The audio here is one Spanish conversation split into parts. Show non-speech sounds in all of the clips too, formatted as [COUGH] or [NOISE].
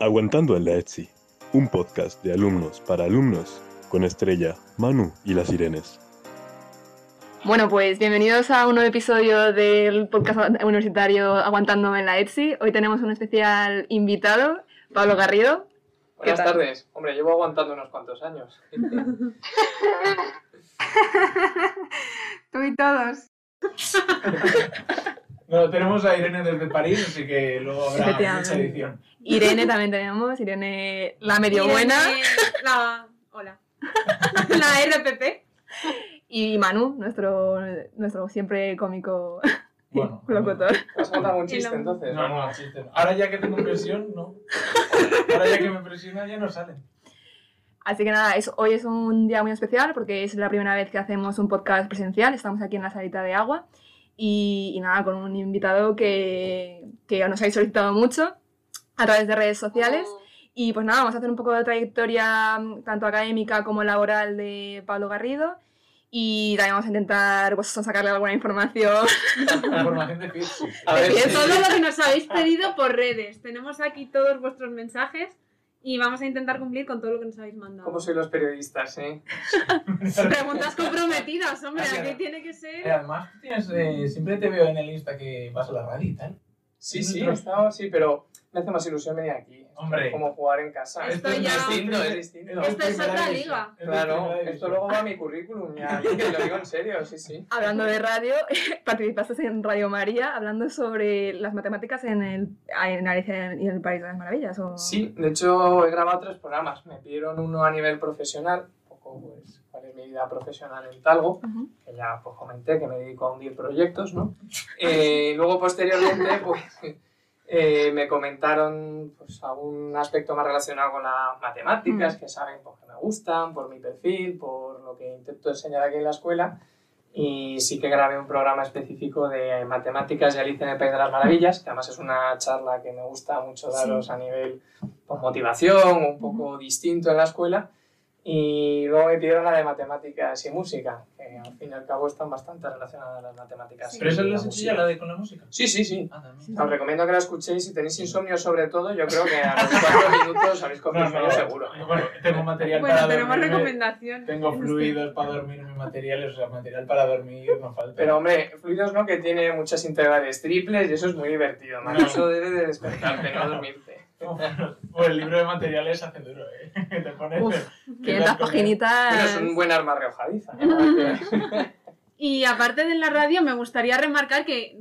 Aguantando en la ETSI, un podcast de alumnos para alumnos con Estrella, Manu y las Sirenes. Bueno, pues bienvenidos a un nuevo episodio del podcast universitario Aguantando en la ETSI. Hoy tenemos un especial invitado, Pablo Garrido. Buenas tardes. Hombre, llevo aguantando unos cuantos años. [LAUGHS] Tú y todos. [LAUGHS] Bueno, tenemos a Irene desde París, así que luego habrá mucha edición. Irene también tenemos, Irene la medio Irene, buena. La, hola. [LAUGHS] la RPP. Y Manu, nuestro, nuestro siempre cómico Bueno, [LAUGHS] locutor. ¿Has contado un chiste entonces? No, no, chiste. Ahora ya que tengo presión, no. Ahora ya que me presiona, ya no salen. Así que nada, es- hoy es un día muy especial porque es la primera vez que hacemos un podcast presencial. Estamos aquí en la salita de agua y, y nada, con un invitado que, que nos habéis solicitado mucho a través de redes sociales. Y pues nada, vamos a hacer un poco de trayectoria mm, tanto académica como laboral de Pablo Garrido. Y también vamos a intentar pues, sacarle alguna información. [LAUGHS] Información de [LAUGHS] sí, Todo lo que nos habéis [LAUGHS] pedido por redes. Tenemos aquí todos vuestros mensajes y vamos a intentar cumplir con todo lo que nos habéis mandado. ¿Cómo soy los periodistas, eh? [LAUGHS] Preguntas comprometidas, hombre, aquí tiene que Eh, ser. Además, tú tienes, eh, siempre te veo en el Insta que vas a la radio y tal. Sí, sí, he estado, sí, pero me hace más ilusión venir aquí. Es Hombre. como jugar en casa. Esto es ya- distinto, es distinto. Esto es otra liga. Claro, esto luego va a mi currículum, ya, [LAUGHS] que lo digo en serio, sí, sí. Hablando de radio, [LAUGHS] participaste en Radio María hablando sobre las matemáticas en el, en Alicia y el País de las Maravillas. ¿o? Sí, de hecho he grabado tres programas. Me pidieron uno a nivel profesional, un poco pues cuál es mi vida profesional en Talgo, que ya pues comenté que me dedico a hundir proyectos, ¿no? Eh, luego posteriormente [LAUGHS] pues eh, me comentaron pues algún aspecto más relacionado con las matemáticas, que saben pues, que me gustan, por mi perfil, por lo que intento enseñar aquí en la escuela. Y sí que grabé un programa específico de matemáticas y Alicia en el País de las Maravillas, que además es una charla que me gusta mucho daros a nivel pues, motivación, un poco distinto en la escuela. Y luego me pidieron la de matemáticas y música, que al fin y al cabo están bastante relacionadas las matemáticas. Pero y eso lo la has hecho música. ya, la de con la música. Sí, sí, sí. Ah. Os recomiendo que la escuchéis. Si tenéis insomnio, sobre todo, yo creo que a los cuatro [LAUGHS] minutos habéis cogido No, seguro. ¿eh? Bueno, tengo material Bueno, para tenemos dormir. recomendación. Tengo fluidos para dormirme, materiales, o sea, material para dormir no falta. Pero hombre, fluidos no, que tiene muchas integrales triples y eso es muy divertido. No. Eso debe de despertarte, no dormirte. [LAUGHS] Pues el libro de materiales hace duro, ¿eh? [LAUGHS] Te pones... Uf, 500 Bueno, paginitas. es un buen arma reojadiza. ¿no? [LAUGHS] Y aparte de la radio, me gustaría remarcar que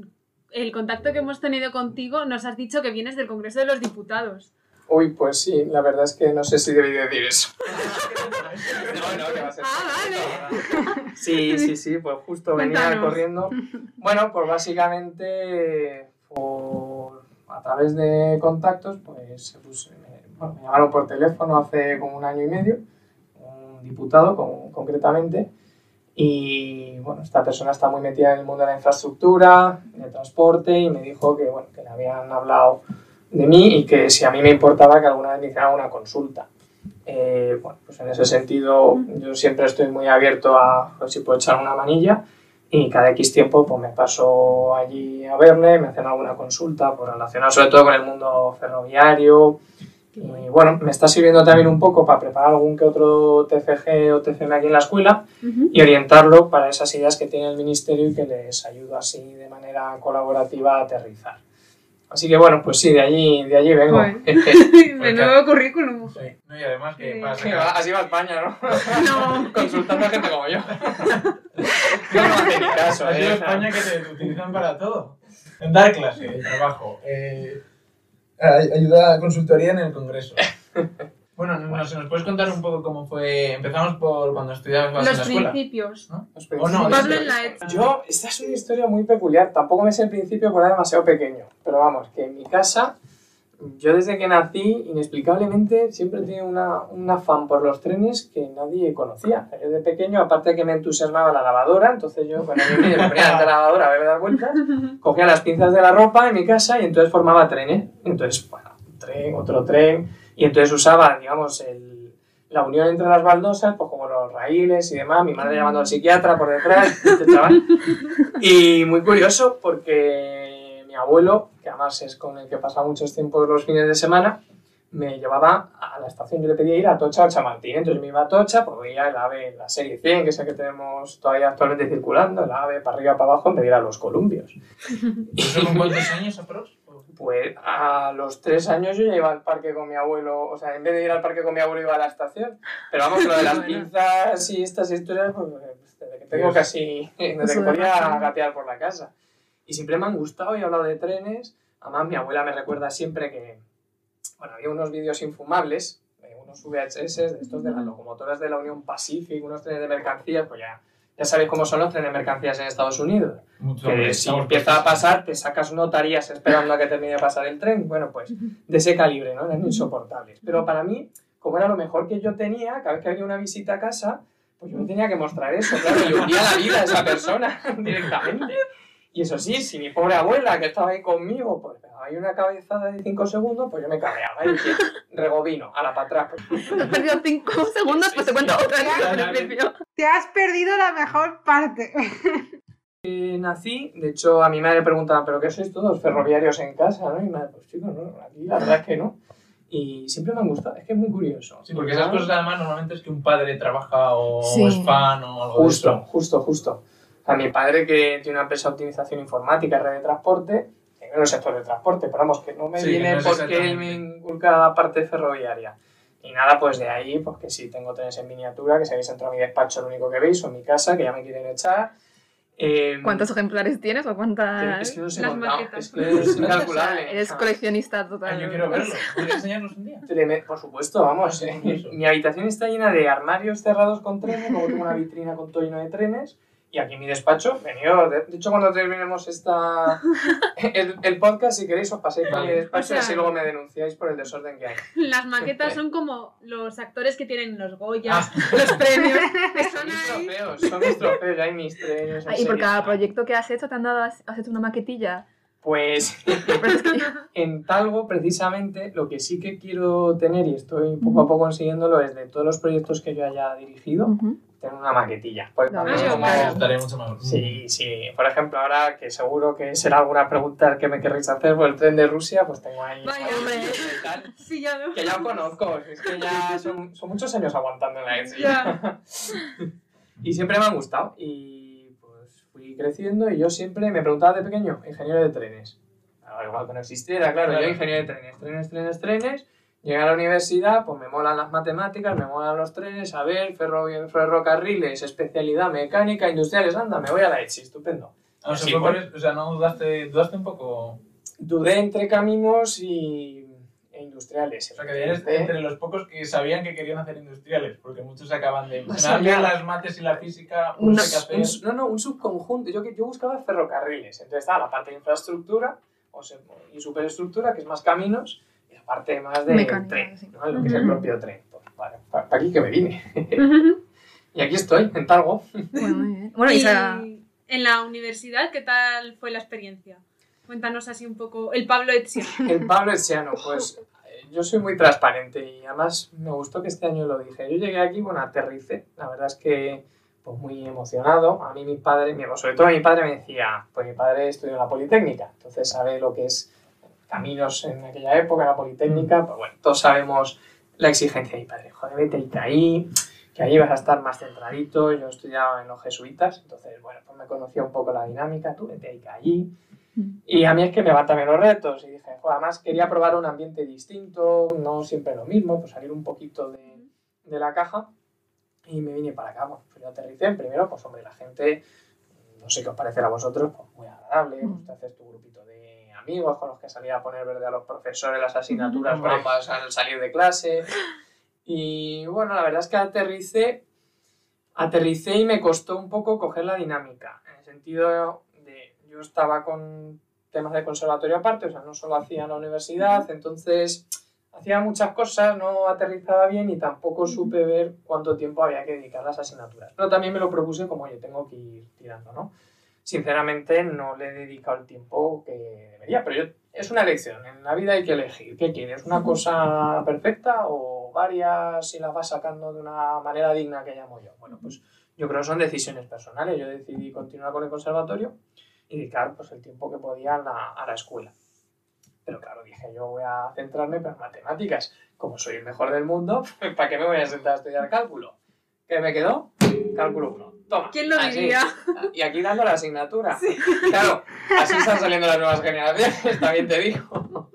el contacto que hemos tenido contigo nos has dicho que vienes del Congreso de los Diputados. Uy, pues sí, la verdad es que no sé si debí decir eso. No, no, que va a ser. Ah, vale. Sí, sí, sí, pues justo venía Cuéntanos. corriendo. Bueno, pues básicamente por, a través de contactos, pues puso- me, bueno, me llamaron por teléfono hace como un año y medio, un diputado con- concretamente, y bueno, esta persona está muy metida en el mundo de la infraestructura, de transporte, y me dijo que, bueno, que le habían hablado de mí y que si a mí me importaba que alguna vez me hiciera una consulta. Eh, bueno, pues en ese sentido yo siempre estoy muy abierto a ver si puedo echar una manilla y cada X tiempo pues me paso allí a verle, me hacen alguna consulta pues, relacionada sobre todo con el mundo ferroviario y bueno, me está sirviendo también un poco para preparar algún que otro TFG o TCM aquí en la escuela y orientarlo para esas ideas que tiene el ministerio y que les ayudo así de manera colaborativa a aterrizar. Así que bueno, pues sí, de allí, de allí vengo. Joder. [LAUGHS] [LAUGHS] de nuevo currículum. Sí, no, y además que Sí. para sacar- así va España, ¿no? [LAUGHS] No. Consultando a gente como yo. Yo no hace ni caso, Ha sido ¿eh? España que te utilizan para todo. En dar clase, trabajo, eh, ay- ayuda a consultoría en el Congreso. Bueno, no, no, si nos puedes contar un poco cómo fue. Empezamos por cuando estudiabas en la Los escuela. principios. Los O no, Pablo en la ETS. Yo, esta es una historia muy peculiar. Tampoco me sé el principio porque era demasiado pequeño. Pero vamos, que en mi casa, yo desde que nací, inexplicablemente, siempre he tenido una, un afán por los trenes que nadie conocía. Yo de pequeño, aparte de que me entusiasmaba la lavadora, entonces yo, cuando yo me ponía la lavadora a verle dar vueltas, [LAUGHS] cogía las pinzas de la ropa en mi casa y entonces formaba trenes. Entonces, bueno, un tren, otro tren. Y entonces usaba, digamos, el, la unión entre las baldosas, pues como los raíles y demás, mi madre llamando al psiquiatra por detrás. [LAUGHS] Y muy curioso porque mi abuelo, que además es con el que pasa muchos tiempos los fines de semana, me llevaba a la estación, yo le pedía ir a Tocha o Chamartín, entonces me iba a Tocha, pues veía el AVE, la serie 100, que es el que tenemos todavía actualmente circulando, el AVE para arriba, para abajo, en vez de ir a los columbios. ¿Eso con cuántos años aprox? Pues a los tres años yo ya iba al parque con mi abuelo, o sea, en vez de ir al parque con mi abuelo iba a la estación. Pero vamos, lo de las [LAUGHS] pinzas y estas historias, pues desde que tengo casi, [LAUGHS] desde que podía gatear por la casa. Y siempre me han gustado y he hablado de trenes. Además, mi abuela me recuerda siempre que, bueno, había unos vídeos infumables, unos VHS, de estos de las locomotoras de la Unión Pacific, unos trenes de mercancías, pues ya, ya sabéis cómo son los trenes de mercancías en Estados Unidos Mucho, que si empieza a pasar, te sacas notarías esperando a que termine de pasar el tren. Bueno, pues de ese calibre, ¿no? Eran insoportables. Pero para mí, como era lo mejor que yo tenía, cada vez que había una visita a casa, pues yo me tenía que mostrar eso, claro, y hundía la vida a esa persona [LAUGHS] directamente. Y eso sí, si mi pobre abuela, que estaba ahí conmigo, pues ahí una cabezada de 5 segundos, pues yo me cabreaba y dije, rebobino, a la para atrás. Pues, [LAUGHS] Has perdido 5 segundos, pues te cuento otra vez. Te has perdido la mejor parte. Eh, nací, de hecho a mi madre preguntaba, ¿pero qué sois todos ferroviarios en casa? ¿no? Y mi madre, pues chicos, no, aquí la verdad es que no. Y siempre me han gustado, es que es muy curioso. Sí, porque esas cosas además normalmente es que un padre trabaja o Sí. es fan o algo Justo, de eso. justo, justo. A mi padre que tiene una empresa de optimización informática, red de transporte, en el sector de transporte, pero vamos, que no me Sí, viene no porque él me inculca la parte ferroviaria. Y nada, pues de ahí, pues que sí, tengo trenes en miniatura, que si habéis entrado a mi despacho, lo único que veis, o en mi casa, que ya me quieren echar. Eh, ¿Cuántos ejemplares tienes o que- cuántas? Es que no sé Las maquetas. es que es [LAUGHS] incalculable. eres coleccionista total. Ah, yo quiero verlo. [LAUGHS] ¿Puedes enseñarnos un día? Por supuesto, vamos. Eh. Mi habitación está llena de armarios cerrados con trenes, luego tengo una vitrina con todo lleno de trenes. Y aquí en mi despacho, venido. De, de hecho, cuando terminemos esta, [LAUGHS] el, el podcast, si queréis, os paséis por mi despacho O sea- y así luego me denunciáis por el desorden que hay. Las maquetas son como los actores que tienen los Goyas, Ah. los premios. [LAUGHS] que Son mis ahí. trofeos, son mis trofeos, ya hay mis en Ah, y por cada proyecto que has hecho, ¿te han dado, has, has hecho una maquetilla? Pues Pero es que- en Talgo, precisamente, lo que sí que quiero tener, y estoy poco a poco consiguiéndolo, es de todos los proyectos que yo haya dirigido. Tener una maquetilla. Porque No. Estaría mucho mejor. Sí, sí. Por ejemplo, ahora que seguro que será alguna pregunta que me querréis hacer por el tren de Rusia, pues tengo ahí. Vaya, hombre. Sí, ya veo. Que ya conozco, es que ya son, son muchos años aguantando en la ETSI. Ya. Y siempre me han gustado. Y pues fui creciendo y yo siempre me preguntaba de pequeño, ingeniero de trenes. Igual que no existiera, claro, Claro. yo ingeniero de trenes, trenes, trenes, trenes. Llegué a la universidad, pues me molan las matemáticas, me molan los trenes, a ver, ferro- ferrocarriles, especialidad mecánica, industriales, anda, me voy a la ETSI, estupendo. Ah, sea, por o sea, no dudaste, dudaste un poco. Dudé entre caminos y, e industriales. O sea, que eres entre los pocos que sabían que querían hacer industriales, porque muchos acaban de. Más allá. las mates y la física, Un- no un- no, no, un subconjunto. Yo, yo buscaba ferrocarriles. Entonces estaba la parte de infraestructura o se- y superestructura, que es más caminos, parte más de Mecánica, tren, sí. ¿no? lo que es el propio tren. Pues, vale, para aquí que me vine. [LAUGHS] y aquí estoy, en Talgo. Bueno, muy bien. Bueno, y en la universidad, ¿qué tal fue la experiencia? Cuéntanos así un poco el Pablo Etziano. [LAUGHS] El Pablo Etziano, pues eh, yo soy muy transparente y además me gustó que este año lo dije. Yo llegué aquí, bueno, aterricé. La verdad es que pues muy emocionado. A mí mi padre, mi- sobre todo mi padre me decía, pues mi padre estudió en la Politécnica, entonces sabe lo que es caminos en aquella época, la Politécnica, pues bueno, todos sabemos la exigencia de mi padre. Joder, vete y ahí, que ahí vas a estar más centradito. Yo estudiaba en los jesuitas, entonces bueno, pues me conocía un poco la dinámica, tú vete y allí. Y a mí es que me van también los retos. Y dije, "Jo, además quería probar un ambiente distinto, no siempre lo mismo, pues salir un poquito de, de la caja. Y me vine para acá. Bueno, pues yo aterricé. Primero, pues hombre, la gente, no sé qué os parecerá a vosotros, pues muy agradable. Pues te haces tu grupito de amigos con los que salía a poner verde a los profesores las asignaturas guapas al salir de clase. Y bueno, la verdad es que aterricé, aterricé y me costó un poco coger la dinámica. En el sentido de, yo estaba con temas de conservatorio aparte, o sea, no solo hacía en la universidad, entonces hacía muchas cosas, no aterrizaba bien y tampoco supe ver cuánto tiempo había que dedicar a las asignaturas. Pero también me lo propuse como, oye, tengo que ir tirando, ¿no? Sinceramente no le he dedicado el tiempo que debería, pero yo, es una elección, en la vida hay que elegir. ¿Qué quieres? ¿Una cosa perfecta o varias y las vas sacando de una manera digna que llamo yo? Bueno, pues yo creo que son decisiones personales. Yo decidí continuar con el conservatorio y dedicar pues, el tiempo que podía a la, a la escuela. Pero claro, dije, yo voy a centrarme en matemáticas. Como soy el mejor del mundo, [LAUGHS] ¿para qué me voy a sentar a estudiar cálculo? ¿Qué me quedó? Cálculo 1. Toma. ¿Quién lo diría? Y aquí dando la asignatura. Claro, así están saliendo las nuevas generaciones, [LAUGHS] también te digo.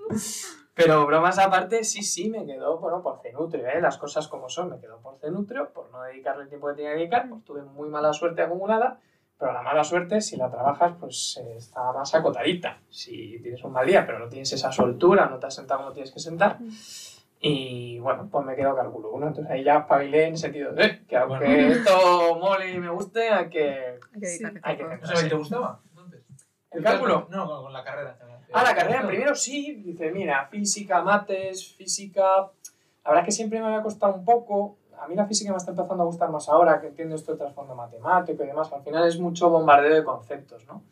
Pero bromas aparte, sí, sí, me quedó, bueno, por cenutrio, ¿eh? las cosas como son, me quedó por cenutrio, por no dedicarle el tiempo que tenía que dedicar, pues tuve muy mala suerte acumulada, pero la mala suerte, si la trabajas, pues eh, está más acotadita. Si tienes un mal día, pero no tienes esa soltura, no te has sentado como tienes que sentar, y bueno, pues me quedo cálculo 1, entonces ahí ya espabilé en el sentido de eh, que aunque Bueno. esto mole y me guste, hay que... Hay que dedicarle Hay que. ¿No sabes, te gustaba? Entonces. ¿El cálculo? No, con, con la carrera. en. Ah, la ¿Te carrera gustó? primero sí, dice, mira, física, mates, física. La verdad es que siempre me había costado un poco. A mí la física me está empezando a gustar más ahora, que entiendo esto de trasfondo matemático y demás. Al final es mucho bombardeo de conceptos, ¿no?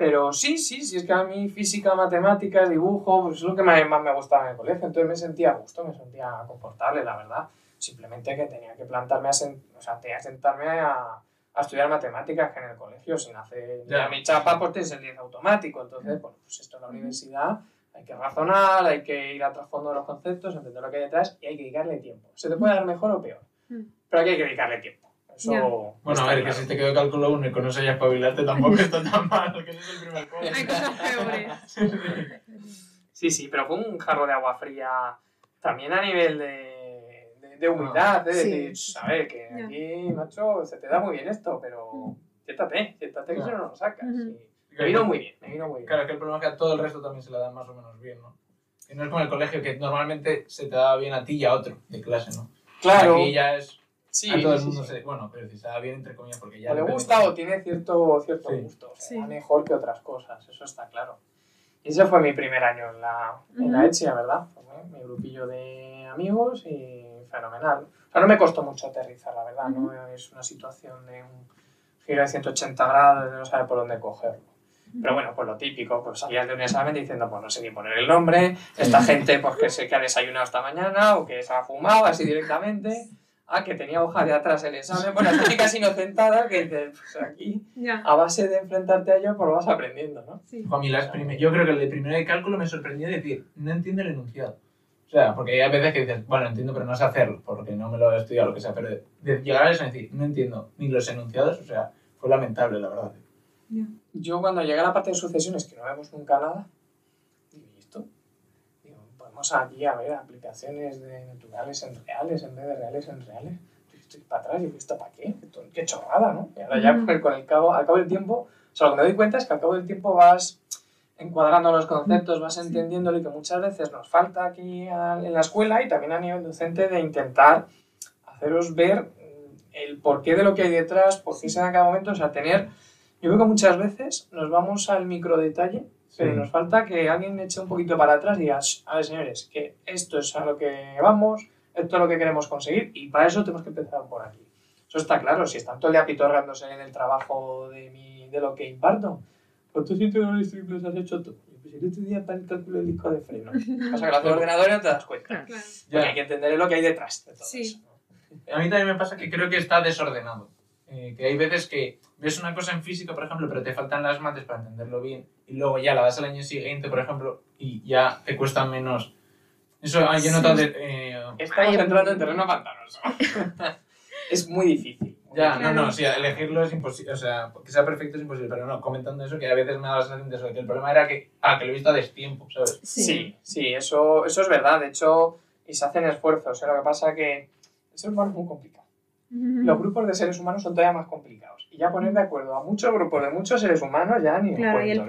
Pero sí, sí, sí, es que a mí física, matemáticas, dibujo, pues es lo que me- más me gustaba en el colegio. Entonces me sentía a gusto, me sentía confortable, la verdad. Simplemente que tenía que plantarme a, sen- o sea, tenía que sentarme a, a estudiar matemáticas que en el colegio, sin hacer Ya. ya. mi chapa, pues tienes el 10 automático. Entonces, bueno, pues esto en la universidad hay que razonar, hay que ir a trasfondo de los conceptos, entender lo que hay detrás y hay que dedicarle tiempo. Se te puede dar mejor o peor, Mm. pero aquí hay que dedicarle tiempo. Eso Ya. Bueno, a ver, que claro. si te quedó cálculo 1 y con eso ya espabilarte tampoco está tan mal, que ese es el primer colmo. Hay cosas peores. [LAUGHS] Sí, sí, pero fue un jarro de agua fría también a nivel de, de, de humildad, de Sí. decir, a ver, que Ya. aquí, macho, se te da muy bien esto, pero siéntate, siéntate que si Claro. no, no lo sacas. Y me vino muy bien, me vino muy bien. Claro, que el problema es que a todo el resto también se le da más o menos bien, ¿no? Que no es como el colegio, que normalmente se te da bien a ti y a otro de clase, ¿no? Claro, Aquí ya es sí, a todo el sí, mundo sí. se... Bueno, pero si da bien entre comillas porque ya... O le gusta de- o tiene cierto, cierto Sí. gusto, o sea, Sí. mejor que otras cosas, eso está claro. Y ese fue mi primer año en la, en la Ujú. ETSI, la verdad. Fue mi grupillo de amigos y fenomenal. O sea, no me costó mucho aterrizar, la verdad. No es una situación de un giro de 180 grados, de no saber por dónde cogerlo. Pero bueno, pues lo típico, pues salías de un examen diciendo, pues no sé ni poner el nombre, esta gente pues que se que ha desayunado esta mañana o que se ha fumado así directamente, ah, que tenía hoja de atrás el examen, bueno, las típicas inocentadas que dices, pues aquí, Ya. a base de enfrentarte a ello, pues lo vas aprendiendo, ¿no? Sí. A mí las prime- Yo creo que el de primero de cálculo me sorprendió decir, no entiendo el enunciado. O sea, porque hay veces que dices, bueno, entiendo, pero no sé hacerlo, porque no me lo he estudiado, lo que sea, pero de, de llegar a eso y decir, no entiendo ni los enunciados, o sea, fue lamentable, la verdad. Yo cuando llegué a la parte de sucesiones, que no vemos nunca nada. Podemos aquí a ver aplicaciones de naturales en reales en vez de reales en reales. Estoy para atrás, digo, ¿esto para qué? Qué chorrada, ¿no? Y ahora ya pues, con el cabo, al cabo del tiempo, o sea, lo que me doy cuenta es que al cabo del tiempo vas encuadrando los conceptos, vas entendiéndolo y que muchas veces nos falta aquí a- en la escuela y también a nivel docente de intentar haceros ver mm, el porqué de lo que hay detrás, por qué se da cada momento, o sea, tener... Yo creo que muchas veces nos vamos al micro detalle, pero Sí. nos falta que alguien eche un poquito para atrás y diga, "Shh, a ver señores, que esto es a lo que vamos, esto es lo que queremos conseguir y para eso tenemos que empezar por aquí. Eso está claro, si están todo el día pitorrándose en el trabajo de, mi, de lo que imparto, pues tú siempre con los triples has hecho. Y Pues el otro día para el cálculo del disco de freno. [LAUGHS] Pasa que lo hace el ordenador y no te das cuenta. Claro. Claro. Porque hay que entender lo que hay detrás de todo Sí. eso. ¿no? A mí también me pasa que creo que está desordenado. Eh, que hay veces que ves una cosa en física, por ejemplo, pero te faltan las mates para entenderlo bien, y luego ya la das al año siguiente, por ejemplo, y ya te cuesta menos. Eso ah, yo he notado de, eh, Estamos entrando en terreno pantanoso. [LAUGHS] es muy difícil. muy Ya, difícil. no, no, sí, elegirlo es imposible, o sea, que sea perfecto es imposible, pero no, comentando eso, que a veces me da la sensación de eso, que el problema era que, ah, que lo he visto a destiempo, ¿sabes? Sí, sí, eso, eso es verdad. De hecho, y se hacen esfuerzos. ¿eh? Lo que pasa que el ser humano es muy complicado. Los grupos de seres humanos son todavía más complicados. Y ya poner de acuerdo a muchos grupos de muchos seres humanos ya ni el problema.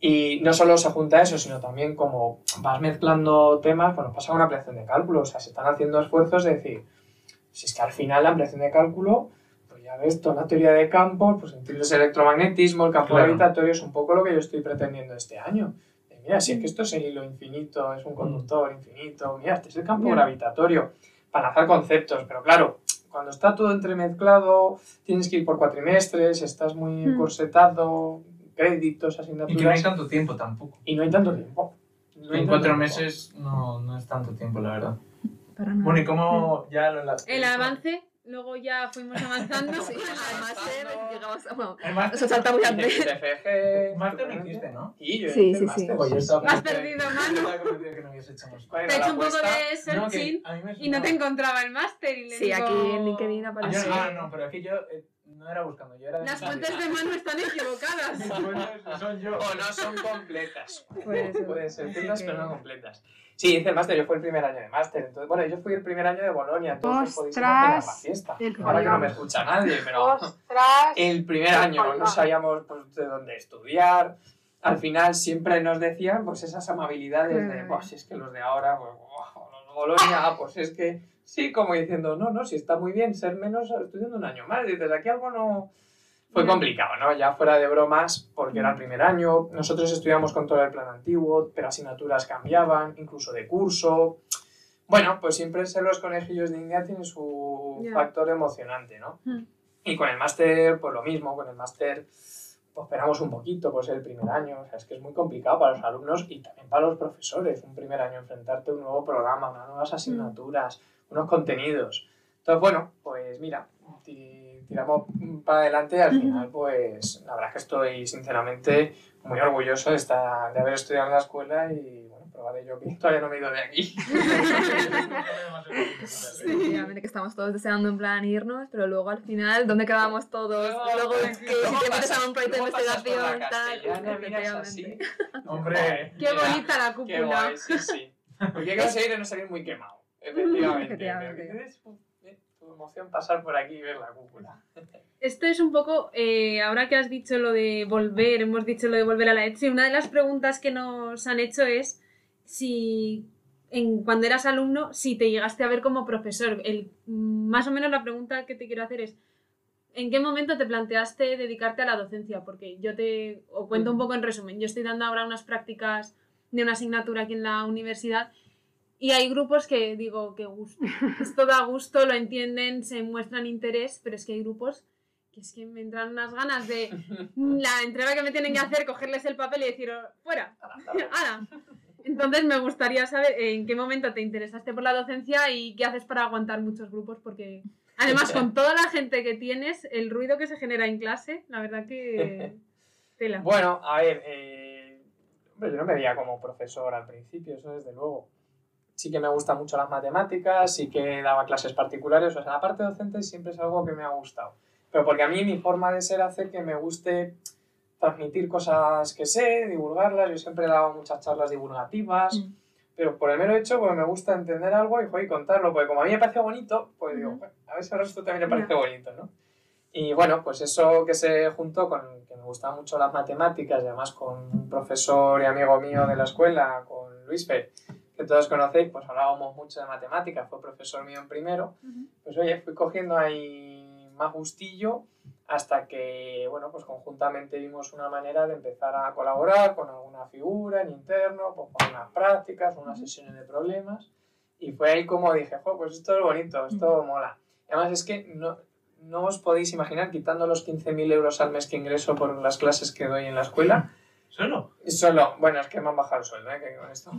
Y no solo se junta eso, sino también como vas mezclando temas, bueno, pasa una ampliación de cálculo, o sea, se están haciendo esfuerzos de decir, si es que al final la ampliación de cálculo, pues ya ves, toda la teoría de campos, pues entiendes el electromagnetismo, el campo Claro. gravitatorio, es un poco lo que yo estoy pretendiendo este año. De, mira, si es que esto es el hilo infinito, es un conductor infinito, mira, este es el campo gravitatorio, para hacer conceptos, pero claro, cuando está todo entremezclado, tienes que ir por cuatrimestres, estás muy Mm. encorsetado, créditos, Y asignaturas. que no hay tanto tiempo tampoco. Y no hay tanto tiempo. No hay En tanto cuatro tiempo. meses no, no es tanto tiempo, la verdad. Para nada. Bueno, ¿y cómo ya lo? El avance luego ya fuimos avanzando. [LAUGHS] Sí, al máster llegamos a... Bueno, El máster- eso salta muy Y de- antes. FG, Máster no hiciste, ¿no? Y yo Sí, sí, máster. sí. Pues Has perdido, mano. estaba convencido que no habías hecho más. ¿Cuál Te he hecho un poco de searching y no te encontraba el máster. Y le Sí, aquí en LinkedIn aparece. yo- ah, no, pero aquí yo eh, no era buscando, yo era de Las fuentes de Manu están equivocadas. Son yo. O no son completas. Puede ser. Pueden ser Así ciertas, que- pero no completas. Sí, hice el máster, yo fui el primer año de máster. Entonces, bueno, yo fui el primer año de Bolonia. Entonces podéis imaginar la fiesta. Ahora que no me escucha nadie, pero ¡Ostras! el primer año no sabíamos pues, de dónde estudiar. Al final siempre nos decían pues esas amabilidades de, pues es que los de ahora, pues, oh, los de Bolonia, pues es que sí, como diciendo, no, no, si está muy bien ser menos estudiando un año más. Dices, aquí algo no... Fue complicado, ¿no? Ya fuera de bromas, porque era el primer año. Nosotros estudiamos con todo el plan antiguo, pero asignaturas cambiaban, incluso de curso. Bueno, pues siempre ser los conejillos de India tiene su factor emocionante, ¿no? Hmm. Y con el máster, pues lo mismo, con el máster pues esperamos un poquito, pues el primer año, o sea, es que es muy complicado para los alumnos y también para los profesores, un primer año enfrentarte a un nuevo programa, unas nuevas asignaturas, unos contenidos. Entonces, bueno, pues mira, ti- tiramos para adelante y al final, pues la verdad es que estoy sinceramente muy orgulloso de, estar, de haber estudiado en la escuela y bueno, prueba de ello que todavía no me he ido de aquí. [LAUGHS] Efectivamente, que estamos todos deseando en plan irnos, pero luego al final, ¿dónde quedamos todos? Luego es que si te metes a un proyecto de investigación, tal. Hombre, Qué bonita la Qué cúpula. guay, sí, sí. [LAUGHS] Porque hay que conseguir de no salir muy quemado. Efectivamente. Efectivamente. Pero que tienes, eh, Tu emoción pasar por aquí y ver la cúpula. Esto es un poco, eh, ahora que has dicho lo de volver, hemos dicho lo de volver a la ETSI, una de las preguntas que nos han hecho es si en, cuando eras alumno, si te llegaste a ver como profesor. El, más o menos la pregunta que te quiero hacer es, ¿en qué momento te planteaste dedicarte a la docencia? Porque yo te cuento un poco en resumen. Yo estoy dando ahora unas prácticas de una asignatura aquí en la universidad y hay grupos que digo, qué gusto. [LAUGHS] Esto da gusto, lo entienden, se muestran interés, pero es que hay grupos que es que me entran unas ganas de [LAUGHS] la entrega que me tienen que hacer, cogerles el papel y decir, fuera, ¡Hala! Entonces me gustaría saber en qué momento te interesaste por la docencia y qué haces para aguantar muchos grupos, porque además con toda la gente que tienes, el ruido que se genera en clase, la verdad que [LAUGHS] tela. Bueno, a ver, eh, hombre, yo no me veía como profesor al principio, eso desde luego. Sí que me gustan mucho las matemáticas, sí que daba clases particulares, o sea, la parte docente siempre es algo que me ha gustado. Pero porque a mí mi forma de ser hace que me guste transmitir cosas que sé, divulgarlas, yo siempre he dado muchas charlas divulgativas, Mm. pero por el mero hecho, pues me gusta entender algo y, joder, y contarlo, porque como a mí me parece bonito, pues digo. "Bueno, a ver si al resto también le parece bonito, ¿no? Y bueno, pues eso que se juntó con que me gustaban mucho las matemáticas y además con un profesor y amigo mío de la escuela, con Luis Fer, que todos conocéis, pues hablábamos mucho de matemáticas, fue profesor mío en primero, pues oye, fui cogiendo ahí más gustillo hasta que, bueno, pues conjuntamente vimos una manera de empezar a colaborar con alguna figura en interno, pues con unas prácticas, unas sesiones de problemas, y fue ahí como dije, jo, pues esto es bonito, esto mola. Y además es que no, no os podéis imaginar, quitando los 15.000 euros al mes que ingreso por las clases que doy en la escuela, ¿Solo? y solo, bueno, es que me han bajado el sueldo, ¿eh? que con esto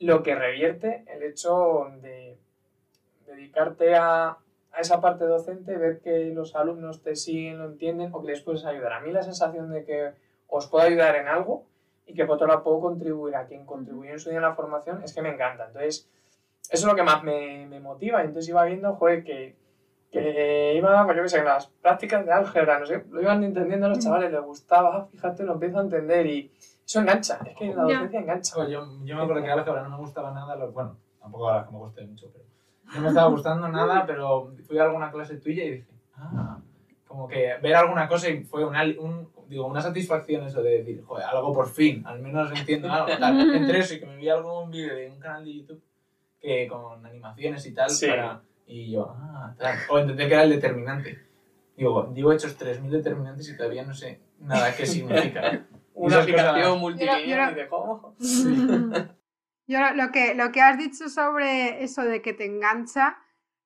lo que revierte el hecho de dedicarte a, a esa parte docente, ver que los alumnos te siguen, lo entienden o que les puedes ayudar. A mí la sensación de que os puedo ayudar en algo y que por otro lado puedo contribuir a quien contribuyó en su día en la formación es que me encanta. Entonces, eso es lo que más me, me motiva. Entonces iba viendo, joder, que, que iba, pues yo qué sé, en las prácticas de álgebra, no sé, lo iban entendiendo a los chavales, les gustaba, fíjate, lo empiezo a entender y eso engancha, es que la Ya. docencia engancha. Pues yo, yo me acuerdo que álgebra no me gustaba nada, lo- bueno, tampoco ahora que me guste mucho, pero no me estaba gustando nada, [LAUGHS] pero fui a alguna clase tuya y dije, ah, como que ver alguna cosa y fue una, un, digo, una satisfacción eso de decir, joder, algo por fin, al menos entiendo algo, tal. [LAUGHS] Entre eso y que me vi algún vídeo de un canal de YouTube que con animaciones y tal, Sí. para, y yo, ah, tal, o entendí que era el determinante. Digo, digo hechos 3.000 determinantes y todavía no sé nada qué significa. [LAUGHS] Una aplicación [LAUGHS] no- y de cómo. Yo lo, lo que, lo que has dicho sobre eso de que te engancha,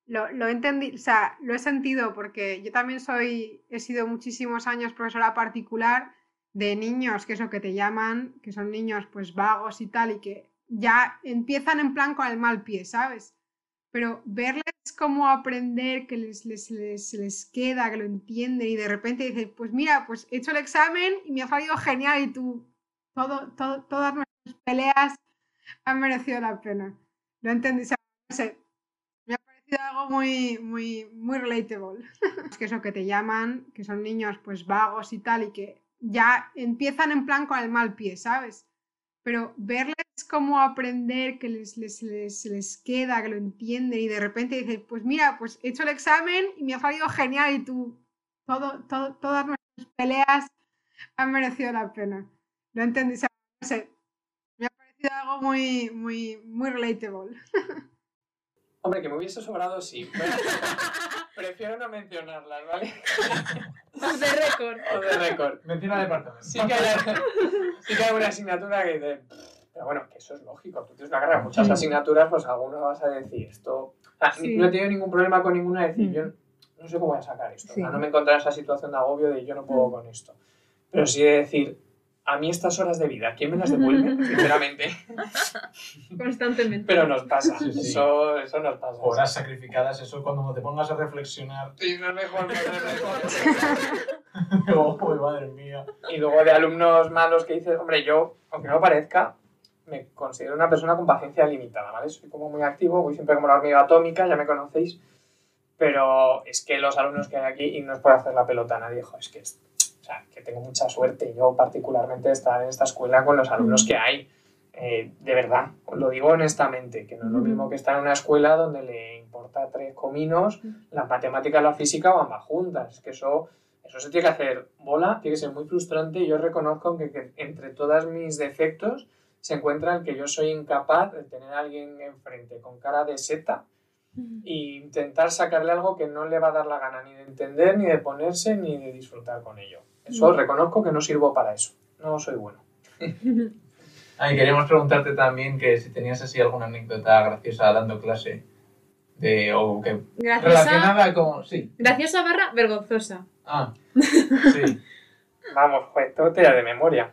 lo, lo entendí, o sea, lo he sentido porque yo también soy, he sido muchísimos años profesora particular de niños, que es lo que te llaman, que son niños pues vagos y tal, y que ya empiezan en plan con el mal pie, ¿sabes? Pero verles cómo aprender, que les, les, les, les queda, que lo entienden y de repente dices, pues mira, pues he hecho el examen y me ha salido genial y tú, todo, todo, todas nuestras peleas han merecido la pena. Lo entendí, o no sé, me ha parecido algo muy, muy, muy relatable. [LAUGHS] es que eso que te llaman, que son niños pues vagos y tal y que ya empiezan en plan con el mal pie, ¿sabes? Pero verles cómo aprender, que les, les, les, les queda, que lo entienden y de repente dices, pues mira, pues he hecho el examen y me ha salido genial y tú, todo, todo, todas nuestras peleas han merecido la pena. Lo entendí, o sea, no sé, me ha parecido algo muy, muy, muy relatable. [LAUGHS] Hombre, que me hubiese sobrado, sí. pero [LAUGHS] prefiero no mencionarlas, ¿vale? Off the record. O de récord. Menciona departamento. Sí que, hay, [LAUGHS] sí que hay una asignatura que dice, pero bueno, que eso es lógico. Tú tienes una carrera, muchas Sí. asignaturas, pues algunos vas a decir esto. O sea, Sí. No he tenido ningún problema con ninguna de decir, Mm. yo no sé cómo voy a sacar esto. O sea, no me encontré en esa situación de agobio de yo no puedo con esto. Pero sí de decir, a mí estas horas de vida, ¿quién me las devuelve? [LAUGHS] Sinceramente. Constantemente. Pero nos pasa. Sí, sí. Eso, eso nos pasa. Horas sacrificadas, eso cuando te pongas a reflexionar. Sí, no es mejor, no es mejor. [LAUGHS] oh, madre mía. Y luego de alumnos malos que dices, hombre, yo, aunque no parezca, me considero una persona con paciencia limitada, ¿vale? Soy como muy activo, voy siempre como la hormiga atómica, ya me conocéis, pero es que los alumnos que hay aquí, y no es por hacer la pelota a nadie, jo, es que, es- sea, que tengo mucha suerte, yo particularmente de estar en esta escuela con los alumnos que hay, eh, de verdad, os lo digo honestamente, que no es lo mismo que estar en una escuela donde le importa tres cominos, la matemática y la física van juntas, es que eso eso se tiene que hacer bola, tiene que ser muy frustrante. Yo reconozco que, que entre todos mis defectos se encuentra el que yo soy incapaz de tener a alguien enfrente con cara de seta e intentar sacarle algo que no le va a dar la gana ni de entender, ni de ponerse, ni de disfrutar con ello. Eso reconozco que no sirvo para eso, no soy bueno. [LAUGHS] Ah, y queríamos preguntarte también que si tenías así alguna anécdota graciosa dando clase. De, o que Graciosa, relacionada con. Sí. graciosa barra vergonzosa. Ah. [LAUGHS] Sí. Vamos, pues ya de memoria.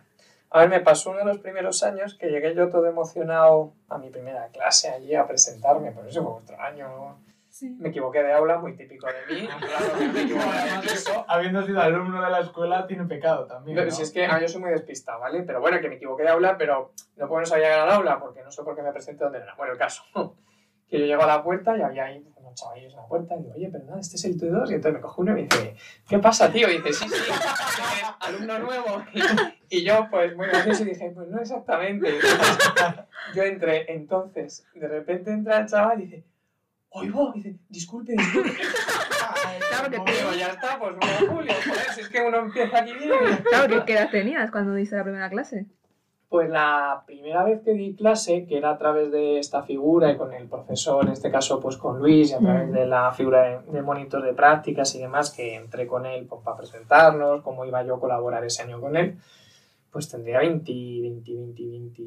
A ver, me pasó uno de los primeros años que llegué yo todo emocionado a mi primera clase allí a presentarme, por eso fue extraño. ¿no? Sí. Me equivoqué de aula, muy típico de mí. Claro que me equivoqué [LAUGHS] de Además, eso. eso, habiendo sido alumno de la escuela, tiene pecado también. Pero ¿no? Si es que ah, yo soy muy despistado, ¿vale? Pero bueno, que me equivoqué de aula, pero no puedo no sabía llegar al aula porque no sé por qué me presenté donde era. Bueno, el caso, [LAUGHS] que yo llego a la puerta y había ahí chavalillos en la puerta y digo, oye, perdón, este es el T2 y entonces me cojo uno y me dice, ¿qué pasa, tío? Y dice, sí, sí, alumno nuevo. Y, y yo, pues muy gracioso, y dije, pues no exactamente. Entonces, [LAUGHS] yo entré, entonces, de repente entra el chaval y dice, oigo, dice, disculpe, disculpe. Claro que digo, ya está, pues 1 de julio, joder, si es que uno empieza aquí bien. Claro, ¿qué, qué edad tenías cuando diste la primera clase? Pues la primera vez que di clase, que era a través de esta figura y con el profesor, en este caso pues con Luis, y a través Mm. de la figura de, de monitor de prácticas y demás, que entré con él pues, para presentarnos, cómo iba yo a colaborar ese año con él, pues tendría 20, 20, 20, 20,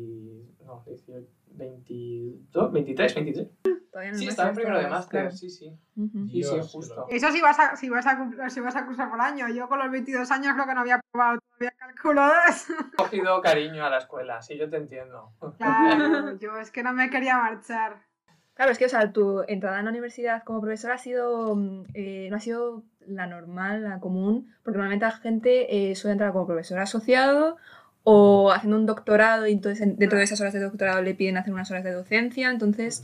no, 18, 22, 23, 23. Todavía en el Sí, estaba en primero de máster, claro. sí, sí. Sí, sí, Dios, justo. Eso si vas a, si vas a, cumplir- si vas a cursar por año. Yo con los 22 años creo que no había probado todavía cálculo 2. [LAUGHS] He cogido cariño a la escuela, sí, yo te entiendo. Claro, [LAUGHS] yo es que no me quería marchar. Claro, es que o sea, tu entrada en la universidad como profesora ha sido, mm, eh, no ha sido la normal, la común, porque normalmente la gente eh, suele entrar como profesor asociado o haciendo un doctorado y entonces en- dentro de esas horas de doctorado le piden hacer unas horas de docencia, entonces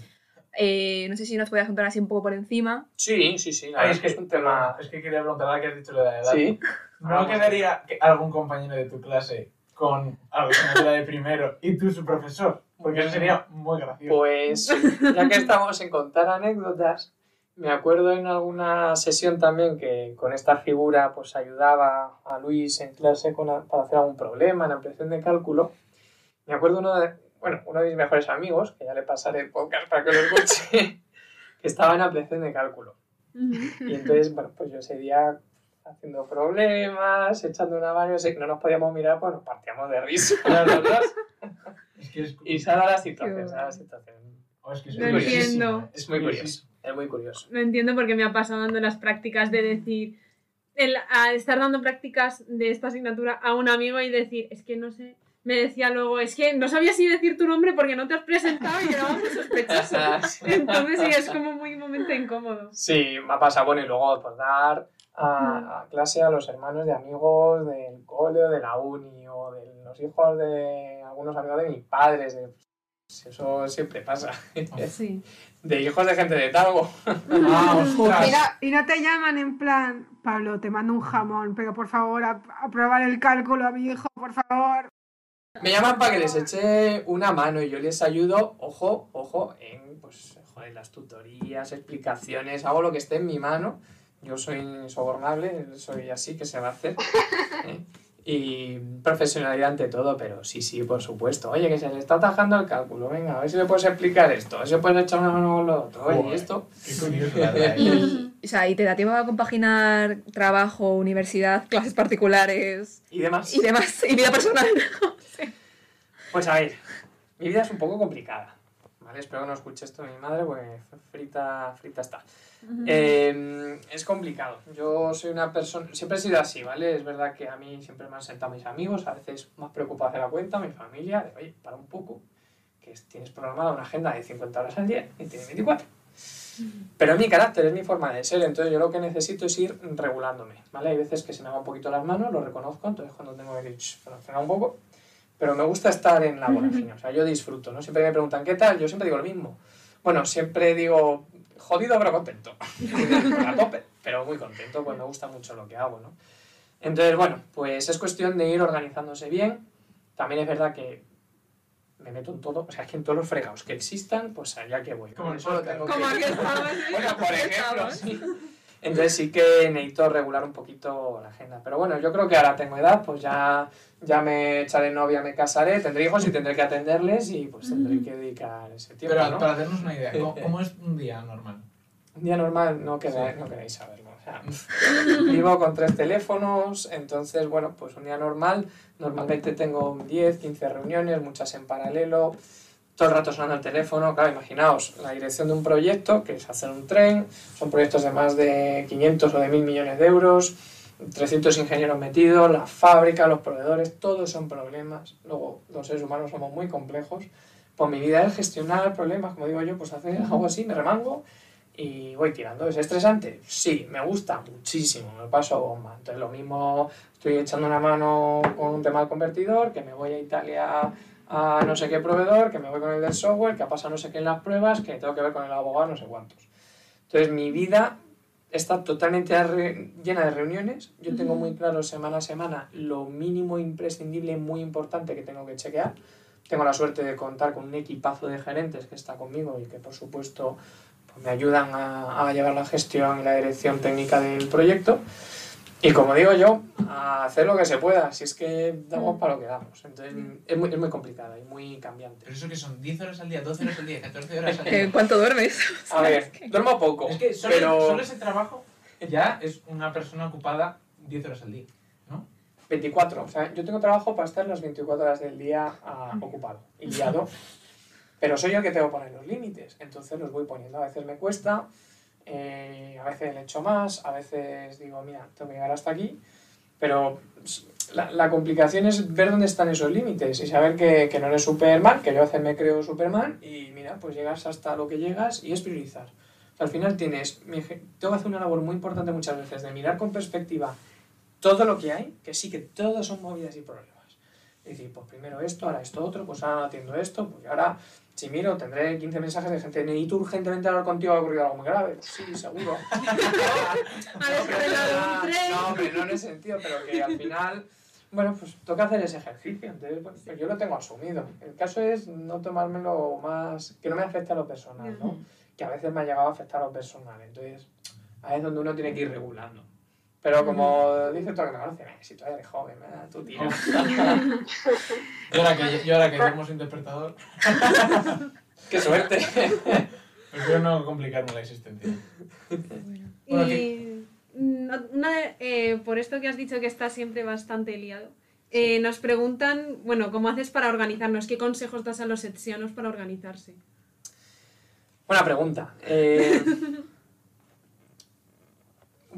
eh, no sé si nos podías contar así un poco por encima. Sí, sí, sí, verdad es que es un tema... Es que quería preguntar ahora que has dicho de la edad. Sí. ¿No quedaría que algún compañero de tu clase con asignatura de primero y tú su profesor? Porque eso sería muy gracioso. Pues ya que estamos en contar anécdotas, me acuerdo en alguna sesión también que con esta figura pues ayudaba a Luis en clase con la- para hacer algún problema en ampliación de cálculo. Me acuerdo uno de, bueno, uno de mis mejores amigos, que ya le pasaré el podcast para que lo escuche, [LAUGHS] que estaba en ampliación de cálculo. Y entonces, bueno, pues yo ese día haciendo problemas, echando una mano, no nos podíamos mirar, pues nos partíamos de risa [LAUGHS] los dos. Es que es, Y se da la situación, se da la bueno. situación. Oh, es que entiendo. Es muy curioso, es muy curioso. Lo entiendo porque me ha pasado dando las prácticas de decir, el, a estar dando prácticas de esta asignatura a un amigo y decir, es que no sé, me decía luego, es que no sabía si decir tu nombre porque no te has presentado y quedaba muy [LAUGHS] sospechoso. [LAUGHS] Entonces sí, es como muy momento incómodo. Sí, me ha pasado, bueno, y luego pues dar a, a clase a los hermanos de amigos del cole o de la uni o de los hijos de algunos amigos de mis padres. de- pues, eso siempre pasa. Sí. De hijos de gente de Talgo. Ah. [LAUGHS] Mira, y no te llaman en plan, Pablo, te mando un jamón, pero por favor, a- aprobar el cálculo a mi hijo, por favor. Me llaman para que les eche una mano y yo les ayudo, ojo, ojo, en pues, joder, las tutorías, explicaciones, hago lo que esté en mi mano. Yo soy insobornable, soy así que se va a hacer. ¿eh? Y profesionalidad ante todo, pero sí, sí, por supuesto. Oye, que se le está atajando el cálculo, venga, a ver si le puedes explicar esto, a ver si le puedes echar una mano con lo otro. Oye, ¿y Joder. esto? Qué curioso. [LAUGHS] ¿eh? Y, o sea, ¿y te da tiempo a compaginar trabajo, universidad, clases particulares Y demás. y demás? Y vida personal. [LAUGHS] Pues a ver, mi vida es un poco complicada. ¿Vale? Espero que no escuche esto de mi madre, porque frita, frita está. Eh, es complicado. Yo soy una persona, siempre he sido así, ¿vale? Es verdad que a mí siempre me han sentado mis amigos, a veces más preocupados de la cuenta, mi familia, de, oye, para un poco, que es- tienes programada una agenda de 50 horas al día y tienes 24. Pero es mi carácter, es mi forma de ser, entonces yo lo que necesito es ir regulándome, ¿vale? Hay veces que se me van un poquito las manos, lo reconozco, entonces cuando tengo que decir, "Ch, frena- frena un poco, pero me gusta estar en la vorágine, o sea, yo disfruto, ¿no? Siempre me preguntan, ¿qué tal? Yo siempre digo lo mismo. Bueno, siempre digo, jodido pero contento. [LAUGHS] a tope, pero muy contento, pues me gusta mucho lo que hago, ¿no? Entonces, bueno, pues es cuestión de ir organizándose bien. También es verdad que me meto en todo, o sea, es que en todos los fregados que existan, pues allá que voy. Como el Eso lo podcast. tengo Como que- estamos. bueno, por ejemplo, sí. Entonces sí que necesito regular un poquito la agenda. Pero bueno, yo creo que ahora tengo edad, pues ya, ya me echaré novia, me casaré, tendré hijos y tendré que atenderles y pues tendré que dedicar ese tiempo, Pero ¿no? para hacernos una idea, ¿cómo, [LAUGHS] cómo es un día normal? Un día normal no queréis, Sí. no queréis saberlo. o sea, [LAUGHS] vivo con tres teléfonos, entonces, bueno, pues un día normal, normalmente tengo 10, 15 reuniones, muchas en paralelo, todo el rato sonando el teléfono, claro, imaginaos, la dirección de un proyecto, que es hacer un tren, son proyectos de más de 500 o de 1000 millones de euros, 300 ingenieros metidos, la fábrica, los proveedores, todos son problemas. Luego, los seres humanos somos muy complejos. Pues mi vida es gestionar problemas, como digo yo, pues hacer algo así, me remango y voy tirando. ¿Es estresante? Sí, me gusta muchísimo, me paso bomba. Entonces lo mismo estoy echando una mano con un tema del convertidor, que me voy a Italia a no sé qué proveedor, que me voy con el del software, que ha pasado no sé qué en las pruebas, que tengo que ver con el abogado, no sé cuántos. Entonces mi vida está totalmente llena de reuniones. Yo tengo muy claro semana a semana lo mínimo imprescindible, muy importante que tengo que chequear. Tengo la suerte de contar con un equipazo de gerentes que está conmigo y que por supuesto pues, me ayudan a, a llevar la gestión y la dirección técnica del proyecto. Y como digo yo, a hacer lo que se pueda, si es que damos para lo que damos. Entonces es muy, es muy complicada y muy cambiante. Pero eso que son 10 horas al día, 12 horas al día, 14 horas al [LAUGHS] ¿Qué- día. ¿Cuánto duermes? [LAUGHS] A ver, duermo poco, Es que solo, pero solo ese trabajo ya es una persona ocupada 10 horas al día. 24. O sea, yo tengo trabajo para estar las 24 horas del día ah, ocupado y liado. [LAUGHS] Pero soy yo el que tengo que poner los límites. Entonces los voy poniendo. A veces me cuesta, eh, a veces le echo más, a veces digo, mira, tengo que llegar hasta aquí. Pero la, la complicación es ver dónde están esos límites y saber que, que no eres Superman, que yo a me creo Superman y mira, pues llegas hasta lo que llegas y es priorizar. Al final tienes, tengo que hacer una labor muy importante muchas veces de mirar con perspectiva todo lo que hay, que sí que todos son movidas y problemas. Decir, pues primero esto, ahora esto otro, pues ahora no atiendo esto, pues ahora si miro tendré 15 mensajes de gente, necesito urgentemente hablar contigo, ha ocurrido algo muy grave. Pues sí, seguro. [LAUGHS] No, hombre, no en ese sentido, pero que al final, bueno, pues toca hacer ese ejercicio. Entonces, bueno, pues yo lo tengo asumido. El caso es no tomármelo más, que no me afecte a lo personal, ¿no? Que a veces me ha llegado a afectar a lo personal. Entonces, ahí es donde uno tiene que ir regulando. Pero como dice el que "Eh, si todavía eres joven, ¿verdad? tú tira. [LAUGHS] Y ahora que, y ahora que somos interpretador, [LAUGHS] ¡Qué suerte! prefiero no complicarme la existencia. Bueno, Y no- una de- eh, por esto que has dicho que estás siempre bastante liado, eh, nos preguntan, bueno, ¿cómo haces para organizarnos? ¿Qué consejos das a los etsianos para organizarse? Buena pregunta. Eh, [LAUGHS]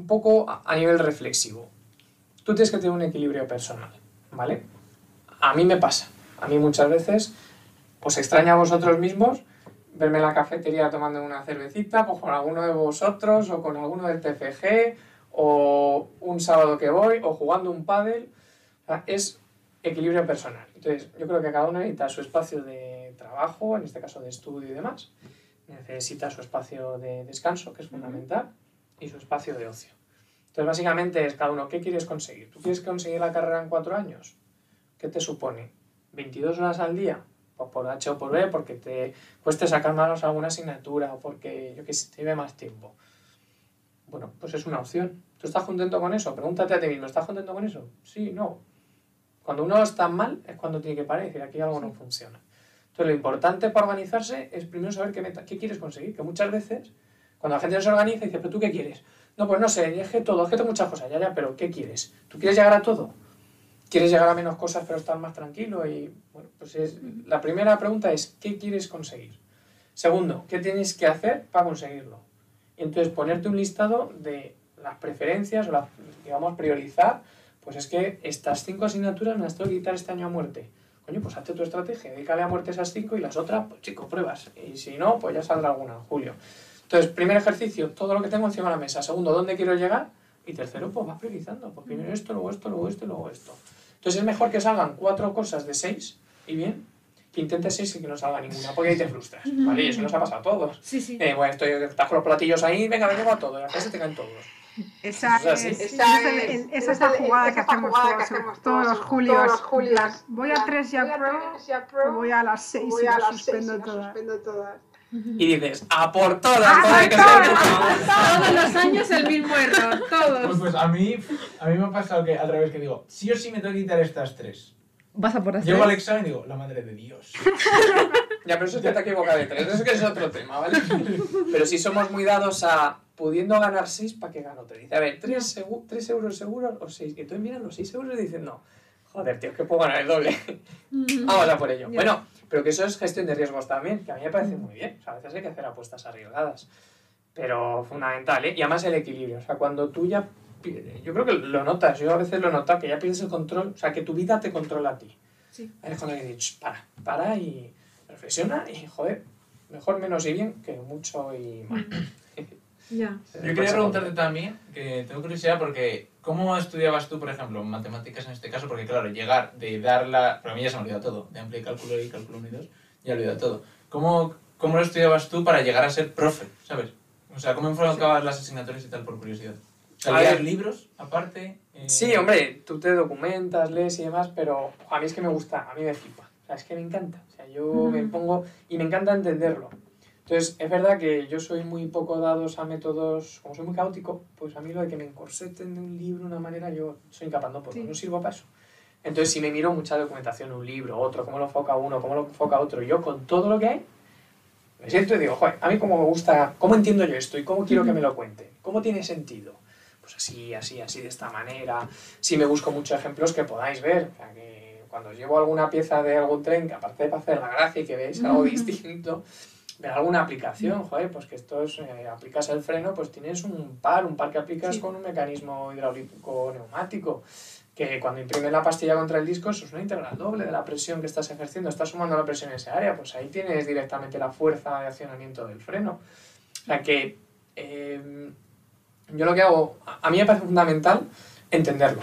un poco a nivel reflexivo. Tú tienes que tener un equilibrio personal, ¿vale? A mí me pasa. A mí muchas veces os extraña a vosotros mismos verme en la cafetería tomando una cervecita pues con alguno de vosotros o con alguno del TFG o un sábado que voy o jugando un pádel. Es equilibrio personal. Entonces, yo creo que cada uno necesita su espacio de trabajo, en este caso de estudio y demás. Necesita su espacio de descanso, que es fundamental, y su espacio de ocio. Entonces, básicamente es cada uno, ¿qué quieres conseguir? ¿Tú quieres conseguir la carrera en cuatro años? ¿Qué te supone? ¿22 horas al día? Pues por H o por B, porque te cueste sacar más alguna asignatura o porque, yo que sé, te lleve más tiempo. Bueno, pues es una opción. ¿Tú estás contento con eso? Pregúntate a ti mismo, ¿estás contento con eso? Sí, no. Cuando uno está mal es cuando tiene que parar y decir, aquí algo no funciona. Entonces, lo importante para organizarse es primero saber qué, meta, qué quieres conseguir. Que muchas veces, cuando la gente no se organiza, dice, ¿pero tú qué quieres? No, pues no sé, es que todo, es que tengo muchas cosas, ya, ya, pero ¿qué quieres? ¿Tú quieres llegar a todo? ¿Quieres llegar a menos cosas pero estar más tranquilo? Y, bueno, pues es, la primera pregunta es, ¿qué quieres conseguir? Segundo, ¿qué tienes que hacer para conseguirlo? Y entonces ponerte un listado de las preferencias o, la, digamos, priorizar, pues es que estas cinco asignaturas me las tengo que quitar este año a muerte. Coño, pues hazte tu estrategia, dedícale a muerte esas cinco y las otras, pues chico, pruebas. Y si no, pues ya saldrá alguna en julio. Entonces, primer ejercicio, todo lo que tengo encima de la mesa. Segundo, ¿dónde quiero llegar? Y tercero, pues va priorizando. Pues primero esto, luego esto, luego esto y luego esto. Entonces es mejor que salgan cuatro cosas de seis y bien, que intentes seis y que no salga ninguna, porque ahí te frustras. ¿Vale? Y eso nos ha pasado a todos. Sí, sí. Eh, bueno, estoy, estás con los platillos ahí, venga, venga, a todo, y a se te caen todos. Esa es es, esa es, el- esa es la jugada que hacemos todos, todos los julios. en plan, Voy a tres y apruebo, o voy a las seis y las suspendo todas. Y dices, a por todas, ¡A todo hay que ser! Todos los años el mismo error, Pues, todos. pues a mí, a mí me ha pasado que al revés, que digo, sí o sí me tengo que quitar estas tres. Vas a por las Llego al tres. examen y digo, la madre de Dios. [LAUGHS] Ya, pero eso es que te equivocado de tres, eso que es otro tema, ¿vale? Pero si somos muy dados a pudiendo ganar seis, ¿para qué gano tres? Dice, a ver, ¿tres, segu- tres euros seguros o seis? Y entonces miran los seis euros y dicen, no, joder, tío, que puedo ganar el doble. [LAUGHS] Vamos a por ello. Ya. Bueno, pero que eso es gestión de riesgos también, que a mí me parece muy bien. O sea, a veces hay que hacer apuestas arriesgadas. Pero fundamental, ¿eh? Y además el equilibrio. O sea, cuando tú ya... Yo creo que lo notas, yo a veces lo he notado, que ya pierdes el control, o sea, que tu vida te controla a ti. Sí. Ahí es cuando hay que decir, "Ch, para, para y reflexiona y, joder, mejor menos y bien que mucho y mal. Ya. Yo quería preguntarte también, que tengo curiosidad porque, ¿cómo estudiabas tú, por ejemplo, matemáticas en este caso? Porque, claro, llegar de dar la... Para mí ya se me olvidado todo, de amplio cálculo y cálculo 1 y 2, ya olvidado todo. ¿Cómo, ¿Cómo lo estudiabas tú para llegar a ser profe, sabes? O sea, ¿cómo enfocabas las asignaturas y tal, por curiosidad? ¿leías libros aparte? Eh, Sí, hombre, tú te documentas, lees y demás, pero a mí es que me gusta, a mí me flipa. O sea, es que me encanta. O sea, yo me pongo y me encanta entenderlo. Entonces, es verdad que yo soy muy poco dados a métodos, como soy muy caótico, pues a mí lo de que me encorseten de un libro de una manera, yo soy incapaz, no puedo, Sí. no sirvo para eso. Entonces, si me miro mucha documentación, un libro, otro, cómo lo enfoca uno, cómo lo enfoca otro, yo con todo lo que hay, me siento y digo, joder, a mí cómo me gusta, cómo entiendo yo esto y cómo quiero que me lo cuenten, cómo tiene sentido. Pues así, así, así, de esta manera. Sí me busco muchos ejemplos que podáis ver. O sea, que cuando llevo alguna pieza de algún tren, que aparte de para hacer la gracia y que veáis algo distinto, ver alguna aplicación, joder, pues que esto es, eh, aplicas el freno, pues tienes un par, un par que aplicas Sí. con un mecanismo hidráulico neumático, que cuando imprime la pastilla contra el disco, eso es una integral doble de la presión que estás ejerciendo, estás sumando la presión en esa área, pues ahí tienes directamente la fuerza de accionamiento del freno. O sea que eh, yo lo que hago, a mí me parece fundamental entenderlo.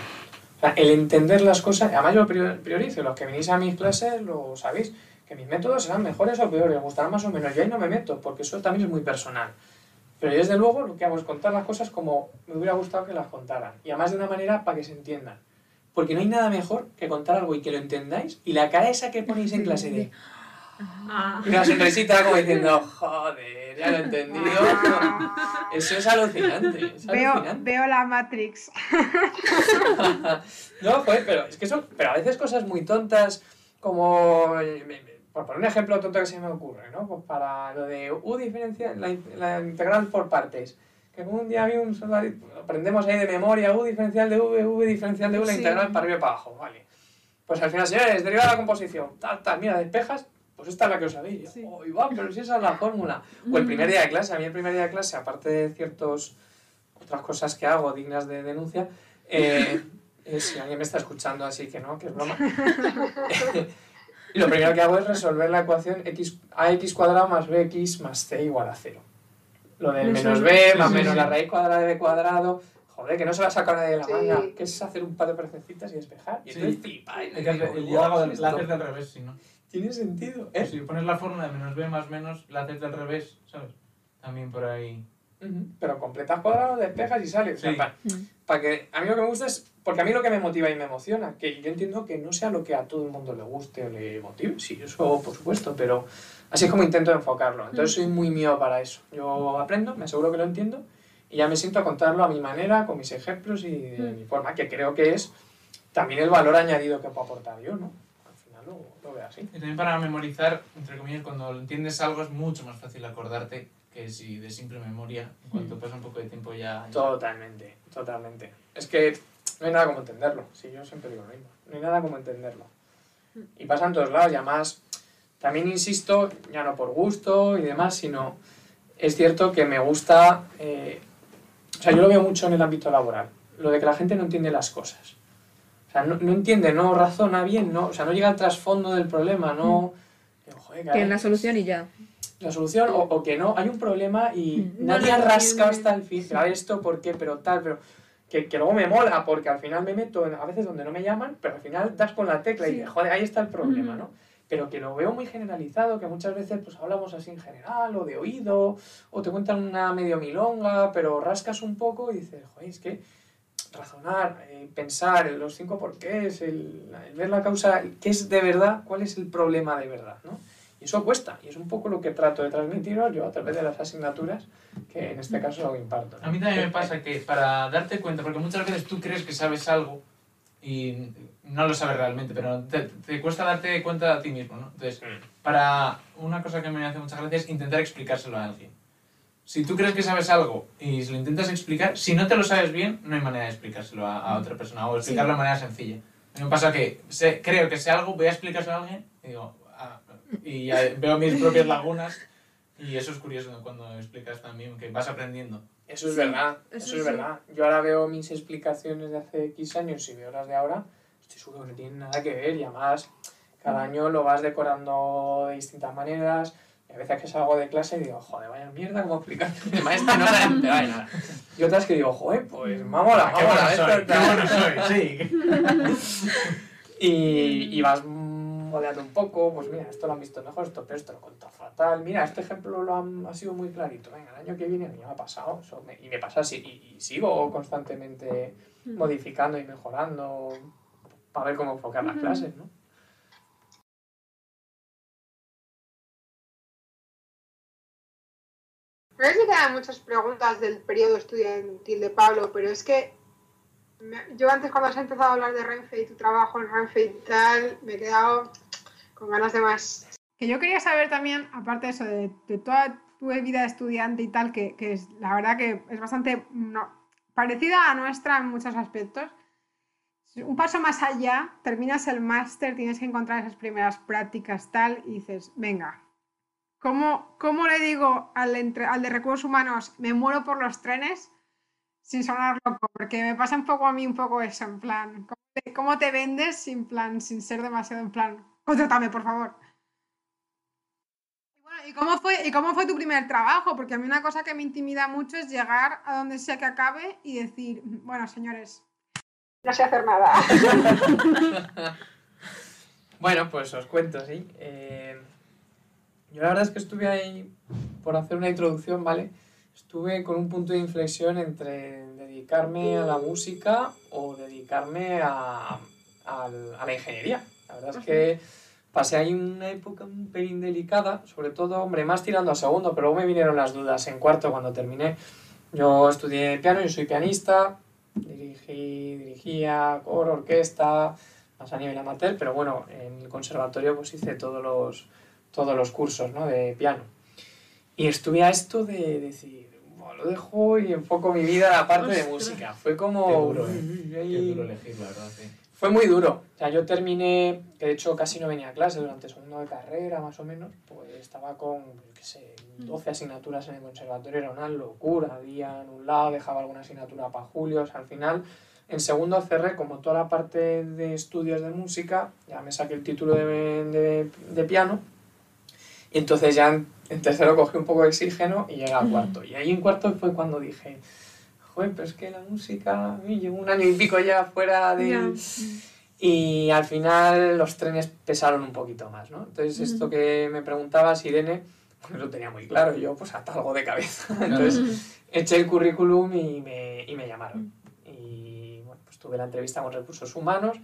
O sea, el entender las cosas, además yo priorizo, los que venís a mis clases lo sabéis, que mis métodos serán mejores o peores, gustarán más o menos, yo ahí no me meto, porque eso también es muy personal. Pero yo desde luego lo que hago es contar las cosas como me hubiera gustado que las contaran, y además de una manera para que se entiendan. Porque no hay nada mejor que contar algo y que lo entendáis, y la cara esa que ponéis en clase de... Ah. Una sonrisita como diciendo, joder, ya lo he entendido. Eso es alucinante, es Veo, alucinante. veo la Matrix. [LAUGHS] no, joder, pero es que son, pero a veces cosas muy tontas, como, me- me- por poner un ejemplo tonto que se me ocurre, ¿no? Pues para lo de U diferencial, la, la integral por partes. Que un día vi un aprendemos ahí de memoria, U diferencial de V, V diferencial de U, la Sí. integral para arriba y para abajo, vale. Pues al final, señores, deriva la composición, tal, tal, mira, despejas, pues esta es la que os sabéis. Yo, Sí. "Oh, igual, pero si esa es la fórmula. O el primer día de clase, a mí el primer día de clase, aparte de ciertos otras cosas que hago dignas de denuncia, eh, [LAUGHS] eh, si alguien me está escuchando así que no, que es broma. [LAUGHS] Y lo primero que hago es resolver la ecuación x, ax cuadrado más bx más c igual a 0. Lo del menos b más menos la raíz cuadrada de b cuadrado. Joder, que no se la saca nadie de la Sí. manga. Que es hacer un par de prececitas y despejar. Y Sí. entonces flipa. Y Hay que hacer- digo, el "Guau, diálogo del- esto la haces del revés, si no. Tiene sentido. ¿eh? Si pones la fórmula de menos b más menos, la haces del revés, ¿sabes? También por ahí. Pero completas cuadrado, despejas y sale. O sea, Sí. pa- para que a mí lo que me gusta es porque a mí lo que me motiva y me emociona que yo entiendo que no sea lo que a todo el mundo le guste o le motive sí eso por supuesto pero así es como intento enfocarlo. Entonces soy muy mío para eso. Yo aprendo me aseguro que lo entiendo y ya me siento a contarlo a mi manera con mis ejemplos y de mi forma que creo que es también el valor añadido que puedo aportar yo no al final lo, lo veo así. Y también para memorizar, entre comillas, cuando entiendes algo es mucho más fácil acordarte que si de simple memoria, en cuanto pasa un poco de tiempo ya... ya- Totalmente, totalmente. Es que no hay nada como entenderlo. Sí, yo siempre digo lo mismo. No hay nada como entenderlo. Y pasa en todos lados. Y además, también insisto, ya no por gusto y demás, sino es cierto que me gusta. eh, o sea, yo lo veo mucho en el ámbito laboral. Lo de que la gente no entiende las cosas. O sea, no, no entiende, no razona bien, no, o sea, no llega al trasfondo del problema, no. Joder, caray, en la solución y ya. La solución o, o que no, hay un problema y Mm. nadie No lo rasca entiende. hasta el fin, ver esto, ¿por qué? Pero tal, pero que, que luego me mola porque al final me meto en- a veces donde no me llaman, pero al final das con la tecla y Sí. dices, joder, ahí está el problema. ¿no? Pero que lo veo muy generalizado, que muchas veces pues hablamos así en general o de oído, o te cuentan una medio milonga, pero rascas un poco y dices, joder, es que razonar, eh, pensar en los cinco porqués, el, el ver la causa, qué es de verdad, cuál es el problema de verdad, ¿no? Y eso cuesta, y es un poco lo que trato de transmitiros yo a través de las asignaturas, que en este caso imparto. ¿no? A mí también me pasa que para darte cuenta, porque muchas veces tú crees que sabes algo y no lo sabes realmente, pero te, te cuesta darte cuenta a ti mismo, ¿no? Entonces, para una cosa que me hace mucha gracia es intentar explicárselo a alguien. Si tú crees que sabes algo y lo intentas explicar, si no te lo sabes bien, no hay manera de explicárselo a, a otra persona o explicarlo de manera sencilla. A mí me pasa que sé- creo que sé algo, voy a explicárselo a alguien y digo, y ya veo mis propias lagunas y eso es curioso cuando explicas también, que vas aprendiendo. Eso es Sí, verdad, eso, eso es sí. verdad. Yo ahora veo mis explicaciones de hace X años y veo las de ahora, estoy seguro que no tienen nada que ver y además cada año lo vas decorando de distintas maneras. Y a veces que salgo de clase y digo, joder, vaya mierda, ¿cómo explicar? [LAUGHS] El maestro no se enterado de nada. Y otras que digo, joder, pues vámonos, qué vámonos. bueno esto soy, está- qué bueno soy, sí. [LAUGHS] Y, y vas modeando un poco, pues mira, esto lo han visto mejor, esto, pero esto lo contado fatal. Mira, este ejemplo lo han, ha sido muy clarito. Venga, el año que viene a mí ya me ha pasado. eso me- y me pasa así. Y, y sigo constantemente modificando y mejorando para ver cómo enfocar las clases, ¿no? No sé si quedan muchas preguntas del periodo estudiantil de Pablo, pero es que yo antes cuando has empezado a hablar de Renfe y tu trabajo en Renfe y tal, me he quedado con ganas de más. Que yo quería saber también, aparte de eso, de, de toda tu vida de estudiante y tal, que, que es la verdad que es bastante no, parecida a nuestra en muchos aspectos. Un paso más allá, terminas el máster, tienes que encontrar esas primeras prácticas tal y dices, venga, ¿Cómo, cómo le digo al, entre- al de recursos humanos, me muero por los trenes? Sin sonar loco, porque me pasa un poco a mí un poco eso, en plan, ¿cómo te, cómo te vendes sin plan, sin ser demasiado en plan, contrátame, por favor? Y bueno, ¿y cómo, fue, ¿y cómo fue tu primer trabajo? Porque a mí una cosa que me intimida mucho es llegar a donde sea que acabe y decir, bueno, señores, no sé hacer nada. [LAUGHS] Bueno, pues os cuento, sí. Eh, yo la verdad es que estuve ahí, por hacer una introducción, ¿vale? Estuve con un punto de inflexión entre dedicarme a la música o dedicarme a, al- a la ingeniería. La verdad es que pasé ahí una época un pelín delicada, sobre todo, hombre, más tirando a segundo, pero luego me vinieron las dudas en cuarto cuando terminé. Yo estudié piano, yo soy pianista, dirigí, dirigía coro, orquesta, más a nivel amateur, pero bueno, en el conservatorio pues hice todos los, todos los cursos ¿no? de piano. Y estuve a esto de decir, "Buah, lo dejo y enfoco mi vida a la parte de música. Fue como... Qué duro, ¿eh? Qué duro elegir, la verdad, sí. fue muy duro. O sea, yo terminé, que de hecho casi no venía a clase durante segundo de carrera, más o menos, pues estaba con, qué sé, 12 asignaturas en el conservatorio, era una locura. Día en un lado, dejaba alguna asignatura para julio, o sea, al final en segundo cerré como toda la parte de estudios de música, ya me saqué el título de, de, de piano, y entonces ya en, en tercero cogí un poco de oxígeno y llegué al cuarto. Y ahí en cuarto fue cuando dije, joder, pero es que la música, a llevo un año y pico ya fuera de... Ya. Y al final los trenes pesaron un poquito más, ¿no? Entonces esto que me preguntabas, Irene, pues lo tenía muy claro, yo pues hasta algo de cabeza. Entonces eché el currículum y me, y me llamaron. Y bueno, pues tuve la entrevista con recursos humanos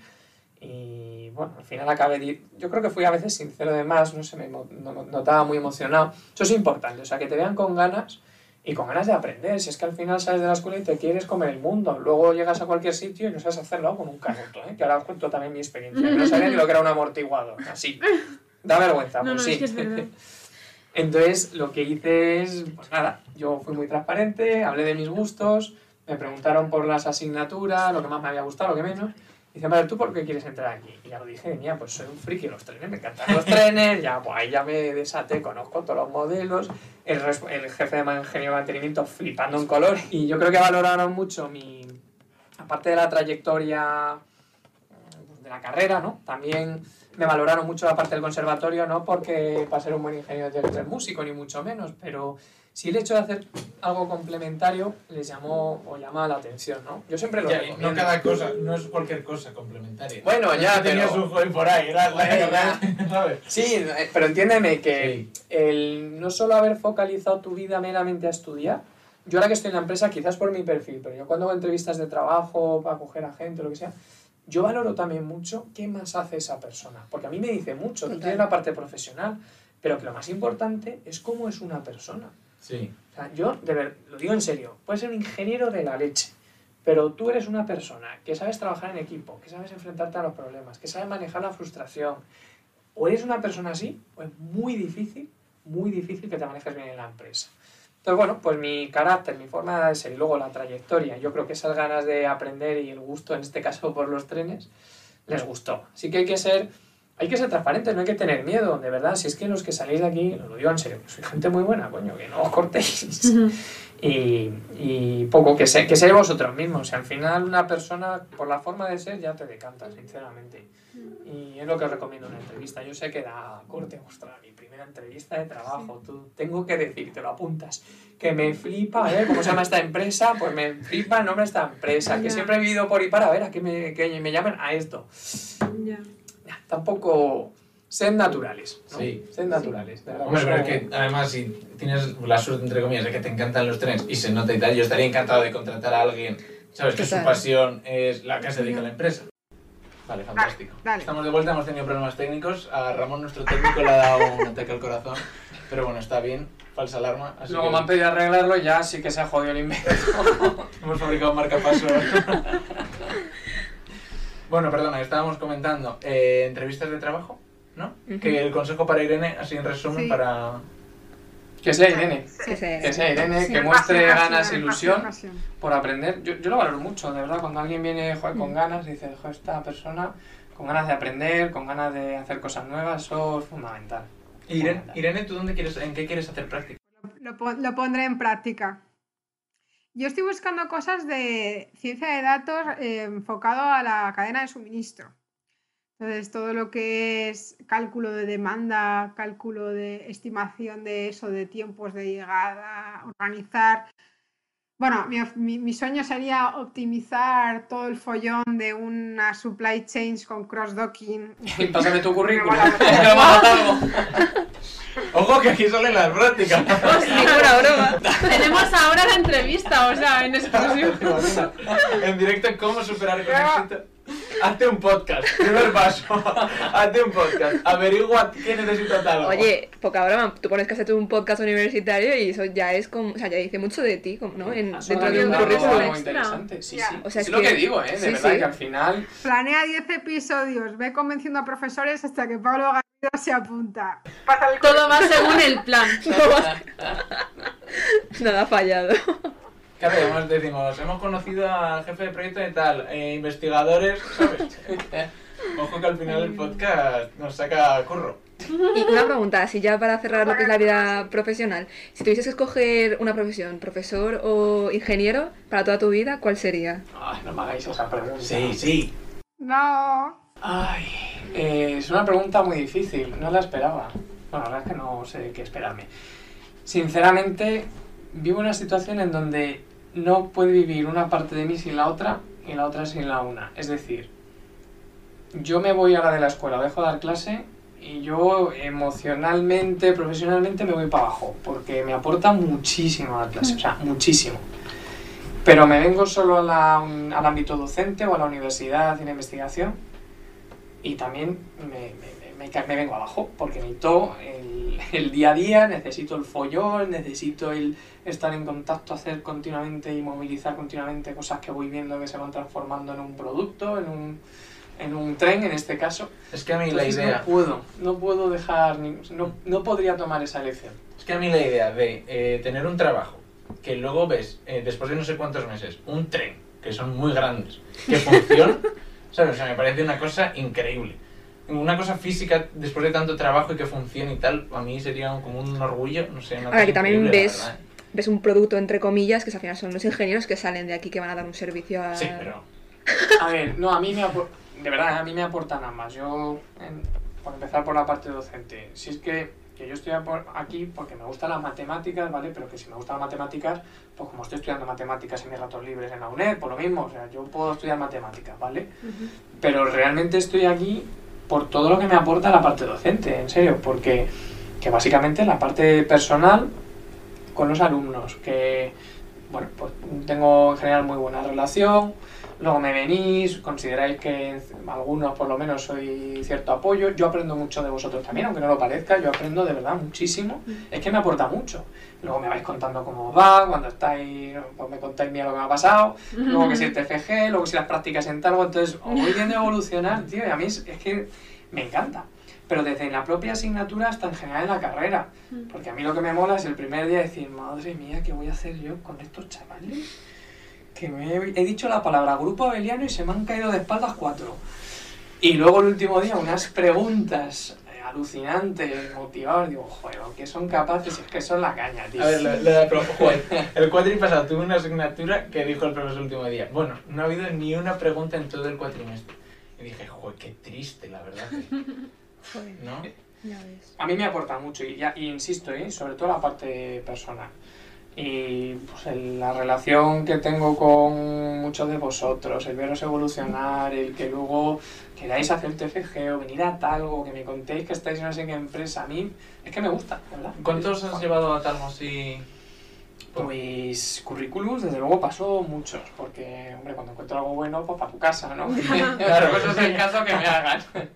y bueno, al final acabé, yo creo que fui a veces sincero de más, no sé, me notaba muy emocionado. Eso es importante, o sea, que te vean con ganas y con ganas de aprender. Si es que al final sales de la escuela y te quieres comer el mundo, luego llegas a cualquier sitio y no sabes hacerlo con un canuto, ¿eh? que ahora os cuento también mi experiencia. Yo no sabía ni lo que era un amortiguador, así. Da vergüenza, No, pues no, sí. es que es. [LAUGHS] Entonces, lo que hice es, pues nada, yo fui muy transparente, hablé de mis gustos, me preguntaron por las asignaturas, lo que más me había gustado, lo que menos. Dice, vale, ¿tú por qué quieres entrar aquí? Y ya lo dije, mía, pues soy un friki de los trenes, me encantan los trenes, ya, pues ahí ya me desaté, conozco todos los modelos, el, el jefe de ingeniero de mantenimiento flipando en color. Y yo creo que valoraron mucho mi, aparte de la trayectoria pues, de la carrera, ¿no? También me valoraron mucho la parte del conservatorio, no porque para ser un buen ingeniero tienes que ser músico, ni mucho menos, pero sí el hecho de hacer algo complementario les llamó o llamaba la atención, ¿no? Yo siempre lo Ya, recomiendo. no cada cosa, no es cualquier cosa complementaria. Bueno, No ya, tenías pero- un hobby por ahí, era la [LAUGHS] ¿sabes? Sí, eh, pero entiéndeme que Sí. el no solo haber focalizado tu vida meramente a estudiar, yo ahora que estoy en la empresa, quizás por mi perfil, pero yo cuando hago entrevistas de trabajo para coger a gente, lo que sea, yo valoro también mucho qué más hace esa persona. Porque a mí me dice mucho, tú tienes la parte profesional, pero que lo más importante es cómo es una persona. Sí. O sea, yo, de ver, lo digo en serio, puedes ser un ingeniero de la leche, pero tú eres una persona que sabes trabajar en equipo, que sabes enfrentarte a los problemas, que sabes manejar la frustración. O eres una persona así, o es muy difícil, muy difícil que te manejes bien en la empresa. Entonces, bueno, pues mi carácter, mi forma de ser y luego la trayectoria, yo creo que esas ganas de aprender y el gusto, en este caso por los trenes, les gustó. Así que hay que ser, hay que ser transparentes, no hay que tener miedo, de verdad. Si es que los que salís de aquí, lo digo en serio, soy gente muy buena, coño, que no os cortéis. [LAUGHS] y, y poco, que, sé, que seáis vosotros mismos. Sea, al final una persona, por la forma de ser, ya te decanta, sinceramente. Y es lo que os recomiendo en una entrevista. Yo sé que da corte, ostras, mi primera entrevista de trabajo. Tú, tengo que decir, te lo apuntas, que me flipa, ¿eh? ¿Cómo se llama esta empresa? Pues me flipa el nombre de esta empresa, que Ya. siempre he vivido por ahí para ver a qué me, que me llaman a esto. Ya. Tampoco... Sed naturales, ¿no? Sí. Sed naturales. verdad Hombre, pero es que además si tienes la suerte, entre comillas, de que te encantan los trenes y se nota y tal, yo estaría encantado de contratar a alguien, ¿sabes? Que su Total. pasión es la que se dedica a la empresa. Vale, fantástico. Estamos de vuelta, hemos tenido problemas técnicos. A Ramón, nuestro técnico, le ha dado un [LAUGHS] ataque al corazón. Pero bueno, está bien. Falsa alarma. Así Luego que me han pedido arreglarlo y ya sí que se ha jodido el invento. [LAUGHS] hemos fabricado marcapaso. [LAUGHS] bueno, perdona, estábamos comentando eh, entrevistas de trabajo, ¿no? Que el consejo para Irene, así en resumen, Sí. para... Que sea Irene. Que se- Que sea Irene, Sí, que muestre pasión, ganas e pasión, ilusión pasión. por aprender. Yo, yo lo valoro mucho, de verdad, cuando alguien viene joder, con ganas, dice, joder, esta persona con ganas de aprender, con ganas de hacer cosas nuevas, eso es fundamental. Irene, Fundamental. Irene, ¿tú dónde quieres, en qué quieres hacer práctica? Lo pondré en práctica. Yo estoy buscando cosas de ciencia de datos eh, enfocado a la cadena de suministro. Entonces, todo lo que es cálculo de demanda, cálculo de estimación de eso, de tiempos de llegada, organizar. Bueno, mi, mi- mi sueño sería optimizar todo el follón de una supply chain con cross-docking. [LAUGHS] Pásame tu [LAUGHS] currículum. [LAUGHS] Ojo que aquí salen las prácticas. [LAUGHS] Ninguna broma. Tenemos ahora la entrevista, o sea, en [LAUGHS] exclusiva. en directo, ¿cómo superar con éxito? Hazte un podcast, primer paso. [LAUGHS] Hazte un podcast. Averigua qué necesita tal. Oye, poca broma, tú pones que hacer un podcast universitario y eso ya es como, o sea, ya dice mucho de ti, ¿no? En, Eso dentro de un es algo currículum. muy interesante. Sí, sí. O sea, es es lo que que- digo, ¿eh? De sí, verdad sí. que al final Planea 10 episodios, ve convenciendo a profesores hasta que Pablo Garrido se apunta. Todo va según el plan. [LAUGHS] [LAUGHS] Nada ha fallado. ¿Qué hacemos? Decimos, hemos conocido al jefe de proyecto y tal, eh, investigadores, ¿sabes? [LAUGHS] Ojo que al final el podcast nos saca curro. Y una pregunta, así ya para cerrar lo que es la vida profesional. Si tuvieses que escoger una profesión, profesor o ingeniero, para toda tu vida, ¿cuál sería? Ay, no me hagáis esa pregunta. Sí, sí. No. Ay, eh, es una pregunta muy difícil, no la esperaba. Bueno, la verdad es que no sé qué esperarme. Sinceramente, vivo una situación en donde no puede vivir una parte de mí sin la otra y la otra sin la una. Es decir, yo me voy ahora de la escuela, dejo de dar clase y yo emocionalmente, profesionalmente me voy para abajo, porque me aporta muchísimo dar clase, o sea, muchísimo. Pero me vengo solo a la- al ámbito docente o a la universidad la investigación y también me- me- me vengo abajo porque necesito el, el día a día, necesito el follón, necesito el estar en contacto, hacer continuamente y movilizar continuamente cosas que voy viendo que se van transformando en un producto, en un, en un tren en este caso. Es que a mí la idea. no puedo, no puedo dejar, ni- no, no podría tomar esa elección. Es que a mí la idea de eh, tener un trabajo que luego ves, eh, después de no sé cuántos meses, un tren, que son muy grandes, que [LAUGHS] funciona, ¿sabes? O sea, me parece una cosa increíble. Una cosa física, después de tanto trabajo y que funcione y tal, a mí sería como un orgullo, no sé. una Ahora, que también ves- verdad. Ves un producto, entre comillas, que al final son los ingenieros que salen de aquí que van a dar un servicio a... Sí, pero A ver, no, a mí me apor- de verdad, a mí me aportan ambas. Yo, en- por empezar por la parte docente, si es que, que yo estoy aquí porque me gustan las matemáticas, ¿vale? Pero que si me gustan las matemáticas, pues como estoy estudiando matemáticas en mis ratos libres en la UNED, por lo mismo, o sea, yo puedo estudiar matemáticas, ¿vale? Pero realmente estoy aquí por todo lo que me aporta la parte docente, en serio, porque que básicamente la parte personal con los alumnos, que bueno, pues tengo en general muy buena relación, luego me venís, consideráis que algunos por lo menos soy cierto apoyo, yo aprendo mucho de vosotros también, aunque no lo parezca, yo aprendo de verdad muchísimo, es que me aporta mucho. Luego me vais contando cómo os va, cuando estáis, pues me contáis mira lo que me ha pasado, luego que si el [LAUGHS] TFG, luego si las prácticas en talgo, entonces os voy viendo evolucionar, tío, y a mí es, es que me encanta. Pero desde la propia asignatura hasta en general en la carrera. Porque a mí lo que me mola es el primer día decir, madre mía, ¿qué voy a hacer yo con estos chavales? Que me he, he dicho la palabra grupo abeliano y se me han caído de espaldas cuatro. Y luego el último día unas preguntas eh, alucinantes, motivadoras, digo, joder, que son capaces, es que son la caña, tío. A ver, lo, lo de la profe, joder, el cuatri pasado tuve una asignatura que dijo el profesor el último día. Bueno, no ha habido ni una pregunta en todo el cuatrimestre. Y dije, joder, qué triste, la verdad. [LAUGHS] ¿No? A mí me aporta mucho y, ya, y insisto, ¿eh? sobre todo la parte personal. Y pues el- la relación que tengo con muchos de vosotros, el veros evolucionar, el que luego queráis hacer TFG o venir a Talgo, que me contéis que estáis en no sé qué empresa, a mí es que me gusta, ¿verdad? ¿Cuántos has llevado a tal así? Pues currículums, desde luego pasó muchos, porque, hombre, cuando encuentro algo bueno, pues para tu casa, ¿no? [LAUGHS] [LAUGHS] Otra cosa es el caso que me hagan. [LAUGHS]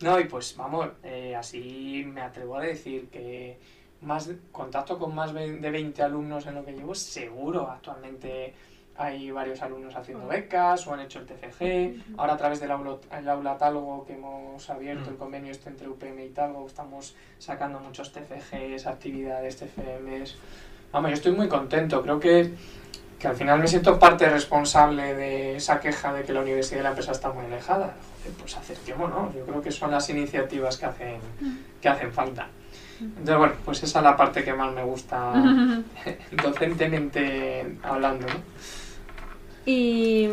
No, y pues vamos, eh, así me atrevo a decir que más contacto con más de 20 alumnos en lo que llevo, seguro. Actualmente hay varios alumnos haciendo becas o han hecho el TFG. Ahora a través del aula, el aula Talgo que hemos abierto, Mm. el convenio este entre UPM y Talgo, estamos sacando muchos TFGs, actividades, TFMs. Vamos, yo estoy muy contento. Creo que, que al final me siento parte responsable de esa queja de que la universidad y la empresa están muy alejadas. Joder, pues acerquémonos. Yo creo que son las iniciativas que hacen, que hacen falta. Entonces, bueno, pues esa es la parte que más me gusta [LAUGHS] [LAUGHS] docentemente hablando, ¿no? Y,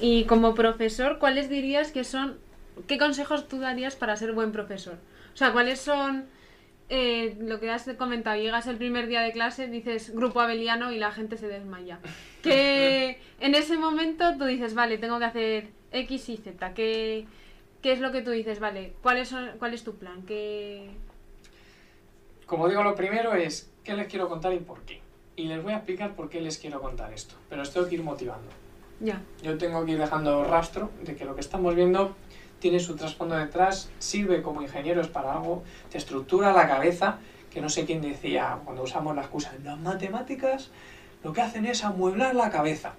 y como profesor, ¿cuáles dirías que son, qué consejos tú darías para ser buen profesor? O sea, ¿cuáles son eh, lo que has comentado? Llegas el primer día de clase, dices grupo abeliano y la gente se desmaya. [LAUGHS] Que en ese momento tú dices, vale, tengo que hacer X y Z. ¿Qué, qué es lo que tú dices? Vale, ¿cuáles son, ¿cuál es tu plan? ¿Qué... Como digo, lo primero es qué les quiero contar y por qué. Y les voy a explicar por qué les quiero contar esto. Pero os tengo que ir motivando. Ya. Yo tengo que ir dejando rastro de que lo que estamos viendo tiene su trasfondo detrás, sirve como ingenieros para algo, te estructura la cabeza, que no sé quién decía cuando usamos la excusa, las matemáticas lo que hacen es amueblar la cabeza.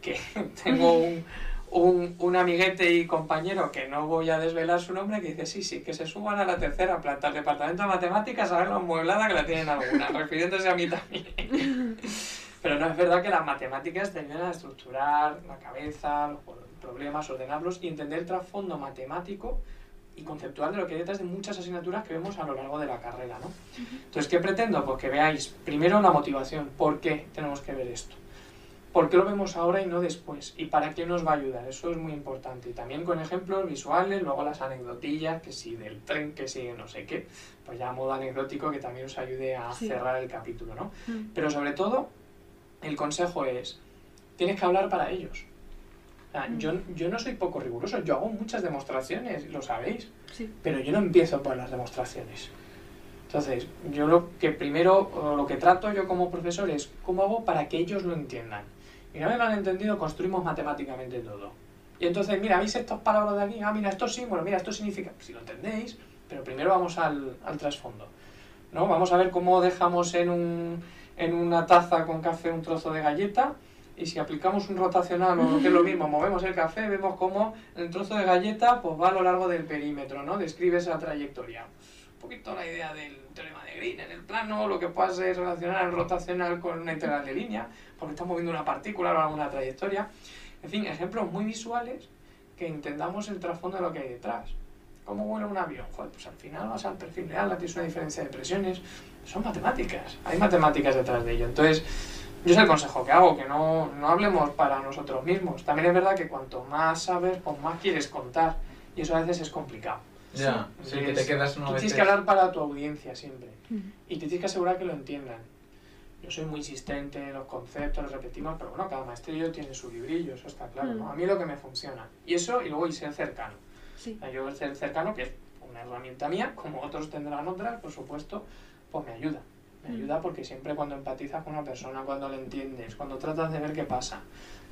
Que [LAUGHS] tengo un, un, un amiguete y compañero que no voy a desvelar su nombre que dice, sí, sí, que se suban a la tercera planta del departamento de matemáticas a ver la amueblada que la tienen alguna, [LAUGHS] refiriéndose a mí también. [LAUGHS] Pero no es verdad que las matemáticas te ayudan a estructurar la cabeza, los problemas, ordenarlos y entender el trasfondo matemático y conceptual de lo que hay detrás de muchas asignaturas que vemos a lo largo de la carrera, ¿no? Entonces, ¿qué pretendo? Pues que veáis primero la motivación, ¿por qué tenemos que ver esto? ¿Por qué lo vemos ahora y no después? ¿Y para qué nos va a ayudar? Eso es muy importante. Y también con ejemplos visuales, luego las anecdotillas, que si del tren, que si no sé qué, pues ya a modo anecdótico que también os ayude a Sí. cerrar el capítulo, ¿no? Mm. Pero sobre todo, el consejo es, tienes que hablar para ellos. O sea, Mm. yo, yo no soy poco riguroso, yo hago muchas demostraciones, lo sabéis, Sí. pero yo no empiezo por las demostraciones. Entonces, yo lo que primero, o lo que trato yo como profesor es cómo hago para que ellos lo entiendan. Y vez lo han entendido, construimos matemáticamente todo. Y entonces, mira, ¿veis estos palabras de aquí? Ah, mira, esto sí, bueno, mira, esto significa, si lo entendéis, pero primero vamos al, al trasfondo. ¿no? Vamos a ver cómo dejamos en, un, en una taza con café un trozo de galleta y si aplicamos un rotacional o lo que es lo mismo, movemos el café, vemos cómo el trozo de galleta pues, va a lo largo del perímetro, ¿no? Describe esa trayectoria. Poquito la idea del teorema de Green en el plano, lo que puede ser relacionar el rotacional con una integral de línea, porque estamos moviendo una partícula a lo largo de una trayectoria. En fin, ejemplos muy visuales que entendamos el trasfondo de lo que hay detrás. ¿Cómo vuela un avión? Joder, pues al final vas al perfil real, tienes una diferencia de presiones. Son matemáticas, hay matemáticas detrás de ello. Entonces, yo es el consejo que hago, que no, no hablemos para nosotros mismos. También es verdad que cuanto más sabes, pues más quieres contar. Y eso a veces es complicado. Ya, sí, que te quedas Tú una tienes vez. que hablar para tu audiencia siempre. Y te tienes que asegurar que lo entiendan. Yo soy muy insistente en los conceptos, los repetimos, pero bueno, cada maestrillo tiene su librillo, eso está claro. ¿no? Mm. A mí lo que me funciona. Y eso, y luego y ser cercano. Sí. Yo el ser cercano, que es una herramienta mía, como otros tendrán otras, por supuesto, pues me ayuda. Me Mm. ayuda porque siempre cuando empatizas con una persona, cuando le entiendes, cuando tratas de ver qué pasa,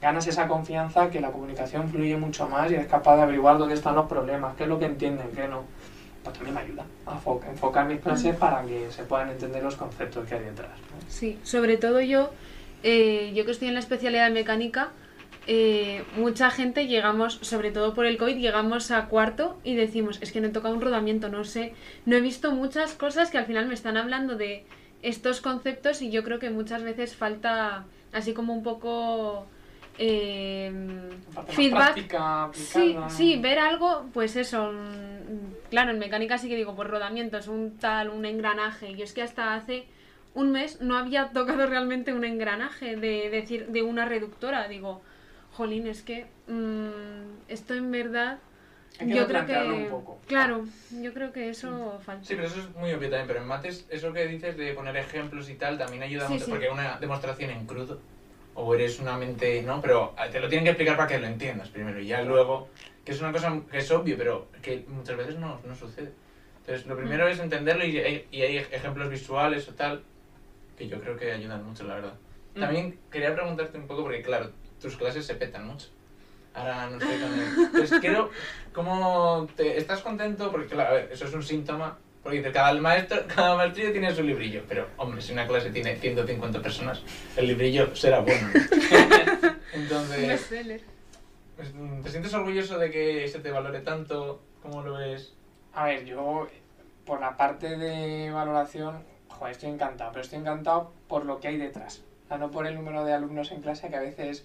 ganas esa confianza que la comunicación fluye mucho más y eres capaz de averiguar dónde están los problemas, qué es lo que entienden, qué no. Pues también me ayuda a fo- enfocar mis clases para que se puedan entender los conceptos que hay detrás. ¿no? Sí, sobre todo yo, eh, yo que estoy en la especialidad de mecánica, eh, mucha gente llegamos, sobre todo por el COVID, llegamos a cuarto y decimos, es que no he tocado un rodamiento, no sé, no he visto muchas cosas que al final me están hablando de estos conceptos y yo creo que muchas veces falta así como un poco eh, más feedback. práctica, Sí, sí, ver algo, pues eso. mm, Claro, en mecánica sí que digo, pues rodamientos, un tal, un engranaje. Yo es que hasta hace un mes no había tocado realmente un engranaje de decir de una reductora. Digo, jolín, es que mm, esto en verdad. Hay que yo creo que. un poco. Claro, yo creo que eso falta. Sí, pero eso es muy obvio también. Pero en mates, eso que dices de poner ejemplos y tal también ayuda Sí, mucho. sí. Porque una demostración en crudo, o eres una mente. No, pero te lo tienen que explicar para que lo entiendas primero. Y ya luego, que es una cosa que es obvio, pero que muchas veces no, no sucede. Entonces, lo primero es entenderlo y hay, y hay ejemplos visuales o tal que yo creo que ayudan mucho, la verdad. Mm. También quería preguntarte un poco, porque claro, tus clases se petan mucho. Ahora no con [LAUGHS] el... Entonces quiero, ¿cómo te, estás contento? Porque claro, a ver, eso es un síntoma. Porque dice, cada maestro, cada maestrillo tiene su librillo. Pero, hombre, si una clase tiene 150 personas, el librillo será bueno. [LAUGHS] Entonces, pues, ¿te sientes orgulloso de que se te valore tanto? ¿Cómo lo ves? A ver, yo por la parte de valoración, joder, estoy encantado, pero estoy encantado por lo que hay detrás. O sea, no por el número de alumnos en clase que a veces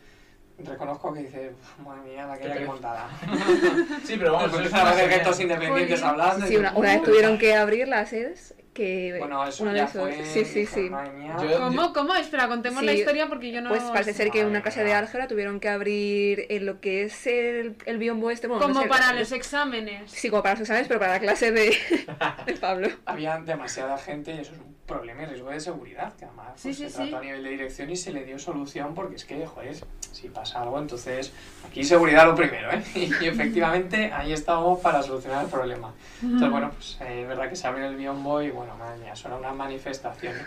reconozco que dice, "Uf, madre mía, la que hay que pereza". montada. [LAUGHS] Sí, pero vamos, a hacer señal. gestos independientes hablando. Sí, una, dices, una vez [LAUGHS] tuvieron que abrir las sedes, que Bueno, eso uno de esos- fue... sí, sí, sí. Mía. Yo- ¿Cómo? ¿Cómo? Espera, contemos la Sí, historia porque yo no. Pues parece ser que en una clase de álgebra tuvieron que abrir en lo que es el, el biombo este. Bueno, no Como sé, para el- los exámenes. Sí, como para los exámenes, pero para la clase de, [LAUGHS] de Pablo. Había demasiada gente y eso es un problema y riesgo de seguridad, que además Sí, pues, sí, se trató sí. a nivel de dirección y se le dio solución porque es que, joder, si pasa algo, entonces aquí seguridad lo primero, ¿eh? [LAUGHS] Y efectivamente ahí estábamos para solucionar el problema. Entonces, bueno, pues eh, es verdad que se abre el biombo y, bueno, madre mía, son unas manifestaciones.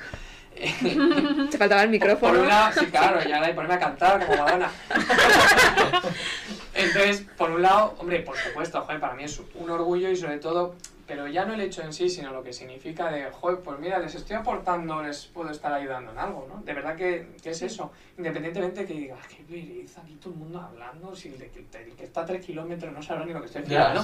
[LAUGHS] Te faltaba el Por micrófono. un lado, sí, claro, y ahora y ponerme a cantar como Madonna. [LAUGHS] Entonces, por un lado, hombre, por supuesto, joder, para mí es un orgullo y sobre todo, pero ya no el hecho en sí, sino lo que significa de, joder, pues mira, les estoy aportando, les puedo estar ayudando en algo, ¿no? De verdad que, que es eso. Independientemente que digas, qué pereza, aquí todo el mundo hablando, si el, de que, el que está a 3 kilómetros no sabrá ni lo que estoy Ya, haciendo,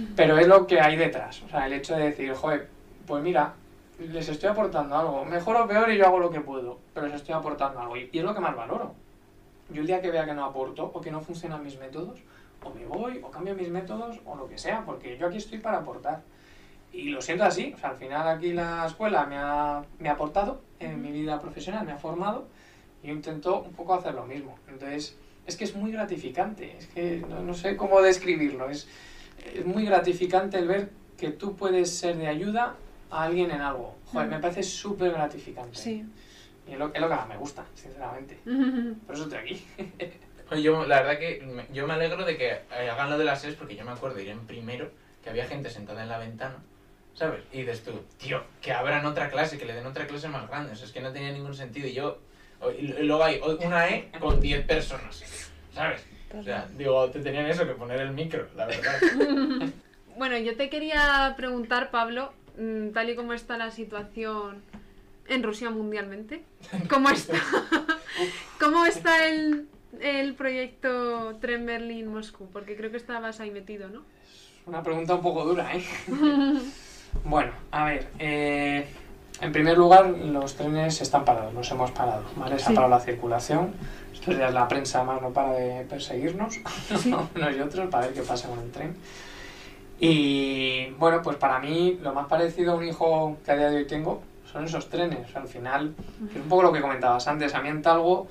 ¿no? Pero es lo que hay detrás. O sea, el hecho de decir, joder, pues mira, les estoy aportando algo. Mejor o peor y yo hago lo que puedo. Pero les estoy aportando algo. Y, es lo que más valoro. Yo el día que vea que no aporto o que no funcionan mis métodos, o me voy, o cambio mis métodos, o lo que sea, porque yo aquí estoy para aportar. Y lo siento así, o sea, al final aquí la escuela me ha, me ha aportado en mi vida profesional, me ha formado, y yo intento un poco hacer lo mismo. Entonces, es que es muy gratificante, es que no, no sé cómo describirlo, es, es muy gratificante el ver que tú puedes ser de ayuda a alguien en algo. Joder, me parece súper gratificante. Sí. Y es lo, es lo que más me gusta, sinceramente. [LAUGHS] Por eso estoy aquí. Oye, Yo, la verdad que me- yo me alegro de que eh, hagan lo de las SES porque yo me acuerdo de ir en primero que había gente sentada en la ventana, ¿sabes? Y dices tú, tío, que abran otra clase, que le den otra clase más grande. O sea, es que no tenía ningún sentido. Y yo, y luego hay una E con 10 personas, ¿sabes? O sea, digo, te tenían eso que poner el micro, la verdad. [LAUGHS] Bueno, yo te quería preguntar, Pablo, mm, tal y como está la situación en Rusia mundialmente, [LAUGHS] ¿cómo está, [LAUGHS] ¿cómo está el, el proyecto Tren Berlín-Moscú? Porque creo que estabas ahí metido, ¿no? Una pregunta un poco dura, ¿eh? [LAUGHS] bueno, a ver. eh, en primer lugar, los trenes están parados, nos hemos parado, ¿vale? Se ha Sí. parado la circulación. Estos días la prensa más no para de perseguirnos, unos y otros, para ver qué pasa con el tren. Y bueno, pues para mí lo más parecido a un hijo que a día de hoy tengo son esos trenes. O sea, al final, que es un poco lo que comentabas antes, a mí en Talgo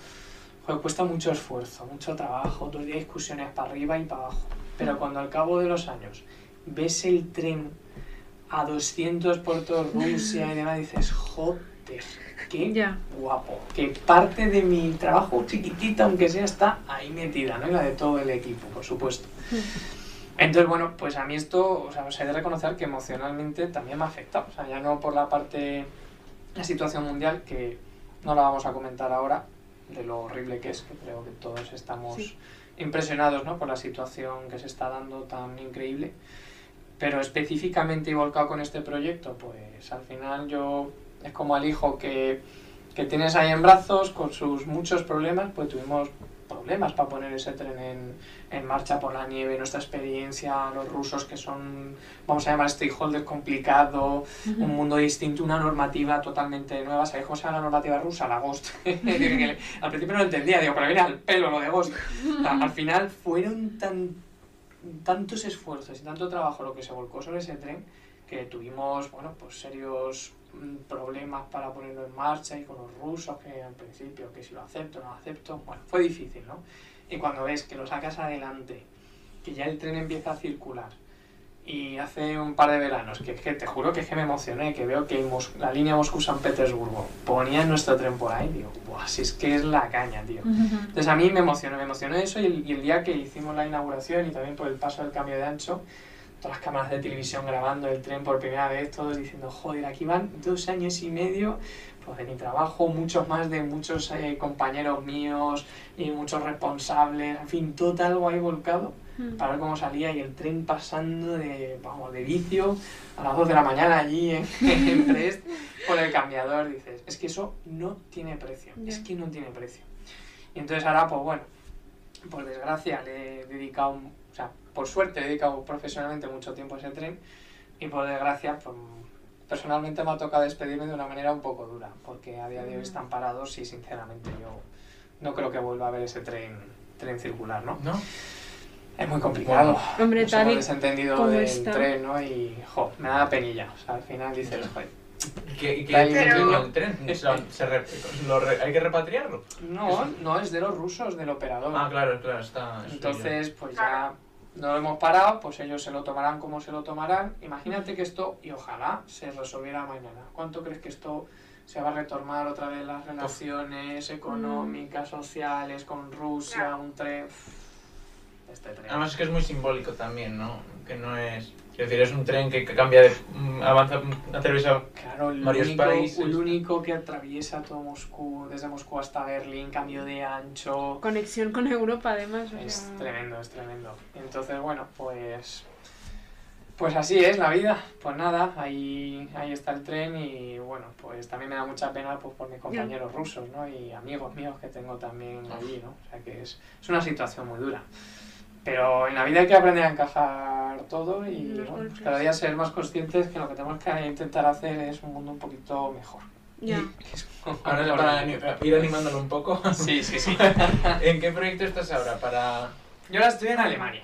joder, cuesta mucho esfuerzo, mucho trabajo, todo el día discusiones para arriba y para abajo. Pero cuando al cabo de los años ves el tren a 200 por toda Rusia y demás, dices, joder, qué guapo. Que parte de mi trabajo chiquitita, aunque sea, está ahí metida, ¿no? Y la de todo el equipo, por supuesto. Entonces, bueno, pues a mí esto, o sea, os he de reconocer que emocionalmente también me ha afectado. O sea, ya no por la parte, la situación mundial, que no la vamos a comentar ahora, de lo horrible que es, que creo que todos estamos Sí. impresionados, ¿no? Por la situación que se está dando tan increíble. Pero específicamente y volcado con este proyecto, pues al final yo es como al hijo que, que tienes ahí en brazos con sus muchos problemas, pues tuvimos problemas para poner ese tren en, en marcha por la nieve, nuestra experiencia, los rusos que son, vamos a llamar stakeholders complicado, un mundo distinto, una normativa totalmente nueva. ¿Sabéis cómo se llama la normativa rusa? La GOST. [LAUGHS] Al principio no lo entendía, digo, pero viene al pelo lo de GOST. O sea, al final fueron tan, tantos esfuerzos y tanto trabajo lo que se volcó sobre ese tren que tuvimos, bueno, pues serios problemas para ponerlo en marcha y con los rusos que al principio, que si lo acepto, no lo acepto, bueno, fue difícil, ¿no? Y cuando ves que lo sacas adelante, que ya el tren empieza a circular, y hace un par de veranos, que es que te juro que es que me emocioné, que veo que Mos- la línea Moscú-San Petersburgo ponía nuestro tren por ahí, digo, ¡buah! Si es que es la caña, tío. Entonces a mí me emocionó, me emocionó eso y el, y el día que hicimos la inauguración y también por el paso del cambio de ancho, todas las cámaras de televisión grabando el tren por primera vez, todos diciendo, joder, aquí van dos años y medio pues, de mi trabajo, muchos más de muchos eh, compañeros míos y muchos responsables, en fin, todo algo ahí volcado para ver cómo salía y el tren pasando de, vamos, de vicio a las 2 de la mañana allí en, en [LAUGHS] Brest con el cambiador, dices, es que eso no tiene precio, es que no tiene precio. Y entonces ahora, pues bueno, por desgracia le he dedicado, un- o sea, por suerte he dedicado profesionalmente mucho tiempo a ese tren y por desgracia, pues personalmente me ha tocado despedirme de una manera un poco dura, porque a día de hoy están parados y sinceramente yo no creo que vuelva a ver ese tren, tren circular, ¿no? ¿No? Es muy complicado. Hombre, Nos tal desentendido del está. tren, ¿no? Y, jo, me da penilla. O sea, al final dices, joder, ¿Qué, qué, Pero- el tren? Se- re- lo re- ¿Hay que repatriarlo? no, no es de los rusos, del operador. Ah, claro, claro, está. Entonces, pues ya no lo hemos parado, pues ellos se lo tomarán como se lo tomarán. Imagínate que esto, y ojalá se resolviera mañana. ¿Cuánto crees que esto se va a retomar otra vez las relaciones económicas, sociales, con Rusia, un tren? Este tren. Además es que es muy simbólico también, ¿no? Que no es... Es decir, es un tren que, que cambia de... mm, avanza, mm, atraviesa... Claro, el varios único, países. el único que atraviesa todo Moscú, desde Moscú hasta Berlín, cambio de ancho. Conexión con Europa, además. o Es sea, tremendo, es tremendo. Entonces, bueno, pues. Pues así es la vida. Pues nada, ahí, ahí está el tren y bueno, pues también me da mucha pena pues, por mis compañeros rusos, ¿no? Y amigos míos que tengo también allí, ¿no? O sea que es, es una situación muy dura. Pero en la vida hay que aprender a encajar todo y bueno, pues cada día ser más conscientes que lo que tenemos que intentar hacer es un mundo un poquito mejor. Ya. Ahora ya para ir animándolo un poco. Sí, sí, sí. [LAUGHS] ¿En qué proyecto estás ahora? Para... Yo ahora estoy en Alemania.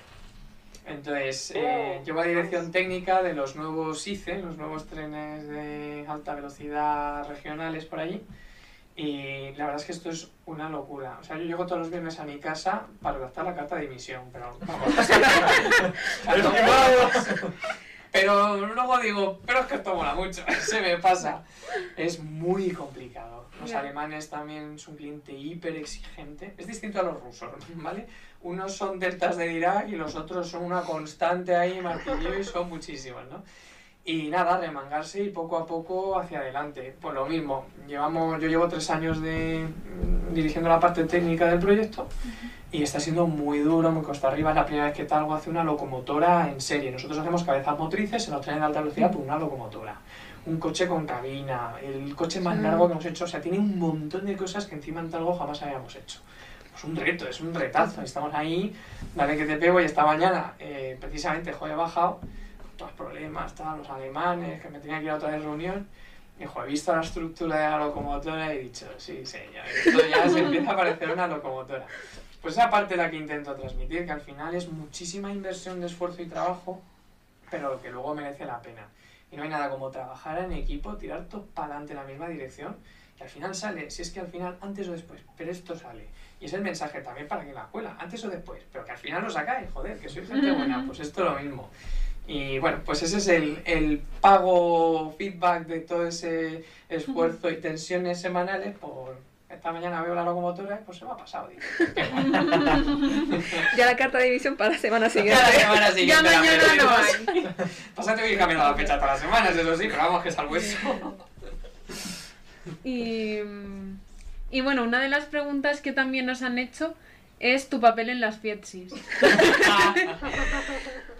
Entonces, eh, llevo la dirección técnica de los nuevos ICE, los nuevos trenes de alta velocidad regionales por allí. Y la verdad es que esto es una locura. O sea, yo llego todos los viernes a mi casa para redactar la carta de dimisión, pero vamos. [LAUGHS] Pero luego digo, pero es que esto mola mucho, [LAUGHS] se me pasa. Es muy complicado. Los alemanes también son un cliente hiper exigente. Es distinto a los rusos, [LAUGHS] ¿vale? Unos son deltas de Dirac y los otros son una constante ahí, martillo, y son muchísimos, ¿no? Y nada, remangarse y poco a poco hacia adelante. Pues lo mismo, llevamos, yo llevo tres años de, mm, dirigiendo la parte técnica del proyecto y está siendo muy duro, muy costa arriba. Es la primera vez que Talgo hace una locomotora en serie. Nosotros hacemos cabezas motrices, se nos traen de alta velocidad por una locomotora. Un coche con cabina, el coche más largo que hemos hecho. O sea, tiene un montón de cosas que encima en Talgo jamás habíamos hecho. Pues un reto, es un retazo. Estamos ahí, dale que te pego y esta mañana, eh, precisamente, joder, he bajado, todos problemas, tal, los alemanes, que me tenía que ir a otra reunión. Joder, he visto la estructura de la locomotora y he dicho, sí, señor, esto ya se empieza a parecer una locomotora. Pues esa parte es la que intento transmitir, que al final es muchísima inversión de esfuerzo y trabajo, pero que luego merece la pena. Y no hay nada como trabajar en equipo, tirar todo para adelante en la misma dirección, que al final sale, si es que al final, antes o después, pero esto sale. Y es el mensaje también para que la escuela, antes o después, pero que al final lo sacáis, joder, que soy gente buena, pues esto es lo mismo. Y bueno, pues ese es el, el pago, feedback de todo ese esfuerzo y tensiones semanales por... Esta mañana veo la locomotora, pues se me ha pasado. [LAUGHS] Ya la carta de división para la semana Ya siguiente. la semana siguiente la mañana no pedimos. Pásate que ir cambiando la fecha todas las semanas, eso sí, pero vamos que es al hueso. Y, y bueno, una de las preguntas que también nos han hecho es tu papel en las Fietsis. [LAUGHS] [LAUGHS]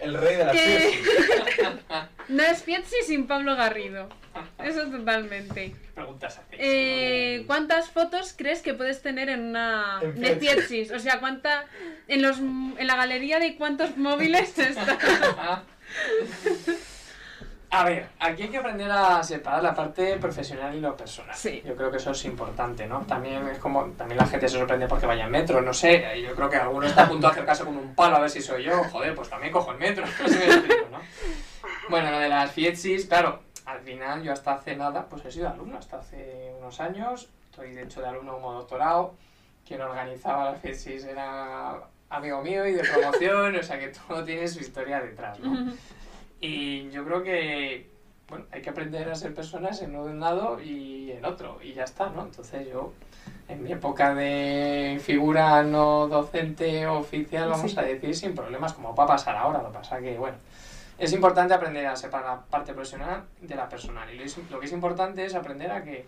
El rey de las. [LAUGHS] No es Fietsi sin Pablo Garrido. Eso totalmente. Preguntas hacéis. Eh, ¿Cuántas fotos crees que puedes tener en una En de? O sea, ¿cuánta en los en la galería de cuántos móviles [LAUGHS] está? [LAUGHS] A ver, aquí hay que aprender a separar la parte profesional y lo personal. Sí. Yo creo que eso es importante, ¿no? También es como, también la gente se sorprende porque vaya en metro, no sé. Yo creo que alguno está a punto de acercarse con un palo a ver si soy yo. Joder, pues también cojo el metro. [LAUGHS] No sé explico, ¿no? Bueno, lo de las fietsis, claro, al final yo hasta hace nada, pues he sido alumno, hasta hace unos años. Estoy de hecho de alumno como doctorado. Quien organizaba las fietsis era amigo mío y de promoción, o sea que todo tiene su historia detrás, ¿no? [LAUGHS] Y yo creo que bueno, hay que aprender a ser personas en un lado y en otro, y ya está, ¿no? Entonces yo, en mi época de figura no docente oficial, vamos Sí. a decir, sin problemas, como va a pasar ahora, lo que pasa que, bueno, es importante aprender a separar la parte profesional de la personal. Y lo, es- lo que es importante es aprender a que,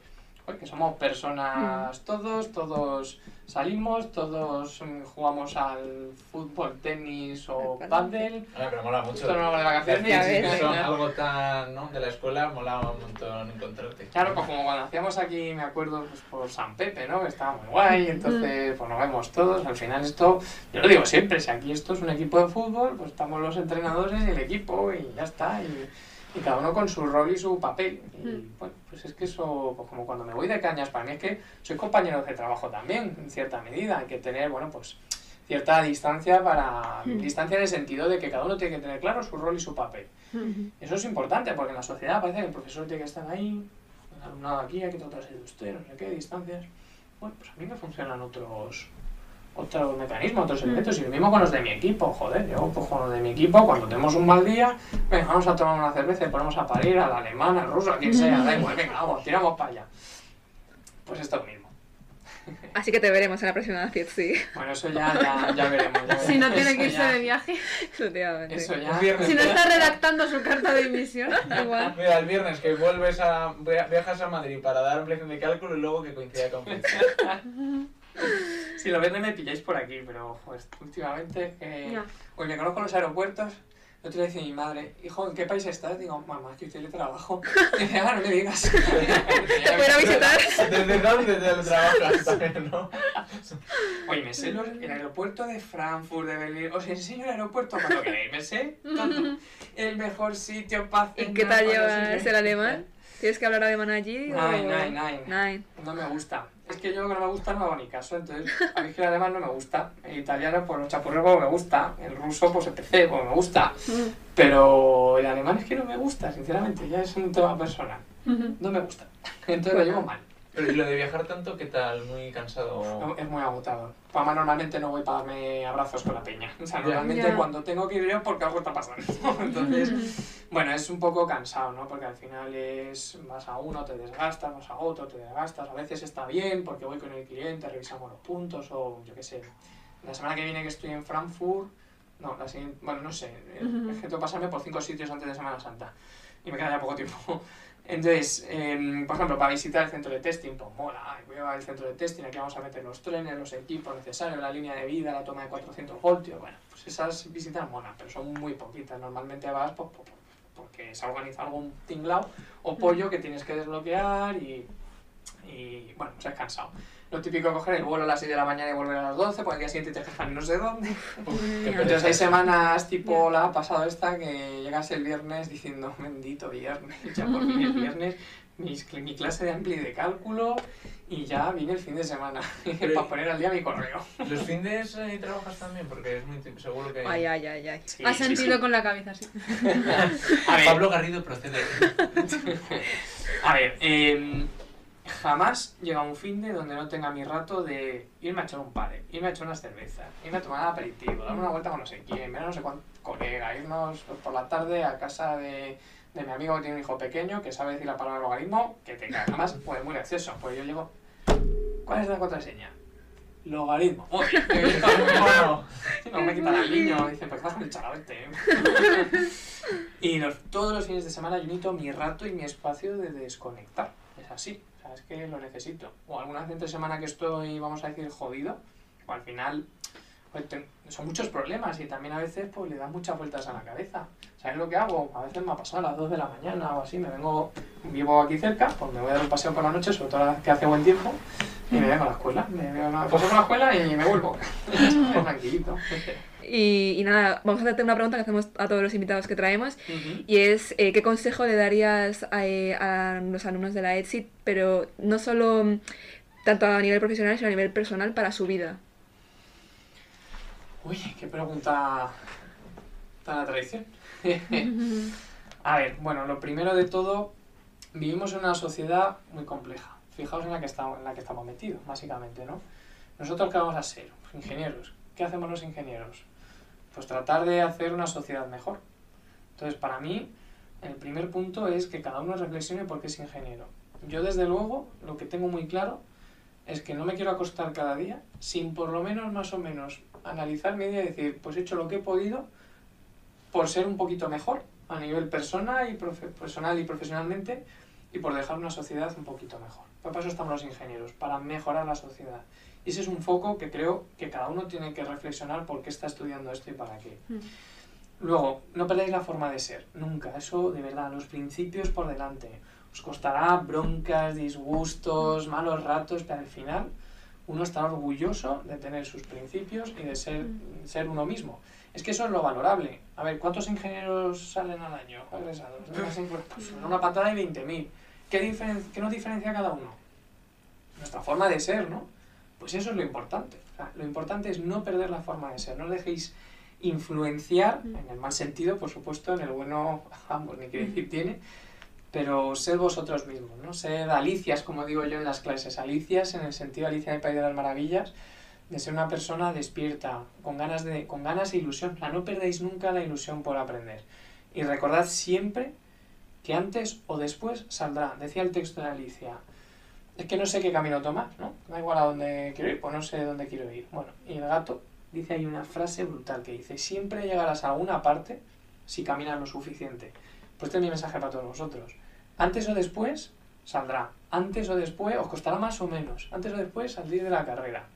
joder, que somos personas todos, todos salimos, todos mm, jugamos al fútbol, tenis o pádel. Ah, pero mola mucho. Esto no vamos de vacaciones. Las son algo tan, ¿no? De la escuela molaba un montón encontrarte. Claro, pues como cuando hacíamos aquí, me acuerdo, pues por San Pepe, ¿no? Que estaba muy guay, entonces pues nos vemos todos. Al final esto, yo lo digo siempre, si aquí esto es un equipo de fútbol, pues estamos los entrenadores y el equipo y ya está. Y, y cada uno con su rol y su papel. Y bueno, pues es que eso, pues como cuando me voy de cañas, para mí es que soy compañero de trabajo también, en cierta medida. Hay que tener, bueno, pues cierta distancia para... Distancia en el sentido de que cada uno tiene que tener claro su rol y su papel. Eso es importante porque en la sociedad parece que el profesor tiene que estar ahí, el alumnado aquí, hay que tratarse de usted, no sé qué, distancias. Bueno, pues a mí me funcionan otros otros mecanismos, otros elementos, y lo mismo con los de mi equipo, joder, yo pues con los de mi equipo, cuando tenemos un mal día, venga, vamos a tomar una cerveza y ponemos a parir al alemán, al ruso, a quien sea, da igual, venga, vamos, tiramos para allá. Pues esto mismo. [LAUGHS] Así que te veremos en la próxima fiesta, sí. Bueno, eso ya, ya, ya veremos. ya [LAUGHS] Si no tiene que irse ya- de viaje. Efectivamente. Eso ya. Si no está redactando su carta de dimisión, [LAUGHS] igual. Mira, el viernes que vuelves a via- viajas a Madrid para dar un lección de cálculo y luego que coincida con fecha. Si lo venden me pilláis por aquí, pero pues últimamente... Eh. Hoy me conozco los aeropuertos. El otro día dice mi madre, hijo, ¿en qué país estás? Digo, mamá, que estoy de trabajo. [LAUGHS] Y dice, ah, no me digas. [LAUGHS] ¿Te ir a visitar? ¿Desde dónde te trabajas [LAUGHS] también, no? Oye, me sé los- el aeropuerto de Frankfurt, de Berlín. Os enseño el aeropuerto cuando queráis, me sé todo. El mejor sitio para ¿Y cenar. qué tal llevas el alemán? ¿Tienes que hablar alemán allí? o- Nine, nine, nine. Nine. No me gusta. Es que yo que no me gusta no hago ni caso, entonces a mí que el alemán no me gusta. El italiano, pues los chapurreos me gusta. El ruso, pues el PC, pues me gusta. Pero el alemán es que no me gusta, sinceramente, ya es un tema personal. No me gusta. [LAUGHS] Entonces lo llevo mal. Pero y lo de viajar tanto, ¿qué tal? ¿Muy cansado? Es muy agotador. Además, normalmente no voy para darme abrazos con la peña. O sea, normalmente Ya. cuando tengo que ir yo porque algo está pasando. [LAUGHS] Entonces, [LAUGHS] bueno, es un poco cansado, ¿no? Porque al final es vas a uno, te desgastas, vas a otro, te desgastas. A veces está bien porque voy con el cliente, revisamos los puntos o yo qué sé. La semana que viene que estoy en Frankfurt, no, la siguiente, bueno, no sé. Es que tengo que pasarme por cinco sitios antes de Semana Santa. Y me queda ya poco tiempo. Entonces, em, por ejemplo, para visitar el centro de testing, pues mola, ay, voy al centro de testing, aquí vamos a meter los trenes, los equipos necesarios, la línea de vida, la toma de 400 voltios, bueno, pues esas visitas molan, pero son muy poquitas, normalmente vas pues, por- por- porque se ha organizado algún tinglao o pollo que tienes que desbloquear y, y bueno, pues es cansado. Lo típico coger el vuelo a las 6 de la mañana y volver a las 12, porque al día siguiente te dejan no sé dónde. [LAUGHS] Qué Entonces hay semanas tipo la ha pasado esta que llegas el viernes diciendo [LAUGHS] bendito viernes, ya por fin el viernes, mi clase de ampli de cálculo y ya viene el fin de semana [LAUGHS] Pero- para poner al día mi correo. ¿Los fines eh, trabajas también? Porque es muy seguro que... Ay, ay, ay, ay. Sí, Ha sí, sentido sí. con la cabeza, sí. A ver, Pablo Garrido procede. a ver em, jamás llega un fin de donde no tenga mi rato de irme a echar un padre, irme a echar unas cervezas, irme a tomar aperitivo, dar una vuelta con no sé quién, ver a no sé cuánto colega, irnos por la tarde a casa de, de mi amigo que tiene un hijo pequeño que sabe decir la palabra logaritmo, que te. Además, pues muy gracioso, pues yo llego, ¿cuál es la contraseña? Logaritmo. [LAUGHS] Bien, Bueno, no me quitan al niño, dice, vas con el chaval este. [LAUGHS] y los- todos los fines de semana yo necesito mi rato y mi espacio de desconectar. Es así, es que lo necesito. O alguna vez entre semana que estoy, vamos a decir, jodido, o al final pues, son muchos problemas y también a veces pues le dan muchas vueltas a la cabeza. ¿Sabes lo que hago? A veces me ha pasado a las 2 de la mañana o así, me vengo, vivo aquí cerca, pues me voy a dar un paseo por la noche, sobre todo que hace buen tiempo, y me vengo a la escuela. Me a paseo por la escuela y me vuelvo. [LAUGHS] Tranquilito. Y, y nada, vamos a hacerte una pregunta que hacemos a todos los invitados que traemos. Y es, eh, ¿qué consejo le darías a, eh, a los alumnos de la ETSI, pero no solo mm, tanto a nivel profesional, sino a nivel personal para su vida? Uy, qué pregunta tan a traición. [LAUGHS] a ver, bueno, lo primero de todo, vivimos en una sociedad muy compleja. Fijaos en la que estamos, en la que estamos metidos, básicamente, ¿no? Nosotros qué vamos a ser? Ingenieros. ¿Qué hacemos los ingenieros? Pues tratar de hacer una sociedad mejor. Entonces, para mí, el primer punto es que cada uno reflexione por qué es ingeniero. Yo, desde luego, lo que tengo muy claro es que no me quiero acostar cada día sin por lo menos más o menos analizar mi día y decir, pues he hecho lo que he podido por ser un poquito mejor a nivel persona y profe- personal y profesionalmente y por dejar una sociedad un poquito mejor. Para eso estamos los ingenieros, para mejorar la sociedad. Y ese es un foco que creo que cada uno tiene que reflexionar por qué está estudiando esto y para qué. Mm. Luego, no perdáis la forma de ser, nunca. Eso, de verdad, los principios por delante. Os costará broncas, disgustos, malos ratos, pero al final uno estará orgulloso de tener sus principios y de ser, ser uno mismo. Es que eso es lo valorable. A ver, ¿cuántos ingenieros salen al año egresados? Pues una patada de 20.000. ¿Qué, diferen- ¿Qué nos diferencia cada uno? Nuestra forma de ser, ¿no? Pues eso es lo importante. O sea, lo importante es no perder la forma de ser. No os dejéis influenciar, en el mal sentido, por supuesto, en el bueno, [LAUGHS] ambos, ni quiere decir tiene, pero sed vosotros mismos, ¿no? Sed alicias, como digo yo en las clases, alicias en el sentido Alicia del País de las Maravillas, de ser una persona despierta, con ganas, de, con ganas e ilusión. No perdáis nunca la ilusión por aprender. Y recordad siempre que antes o después saldrá. Decía el texto de Alicia, es que no sé qué camino tomar, ¿no? Da igual a dónde quiero ir, pues no sé dónde quiero ir. Bueno, y el gato dice ahí una frase brutal que dice, siempre llegarás a alguna parte si caminas lo suficiente. Pues este es mi mensaje para todos vosotros. Antes o después saldrá. Antes o después os costará más o menos. Antes o después saldréis de la carrera.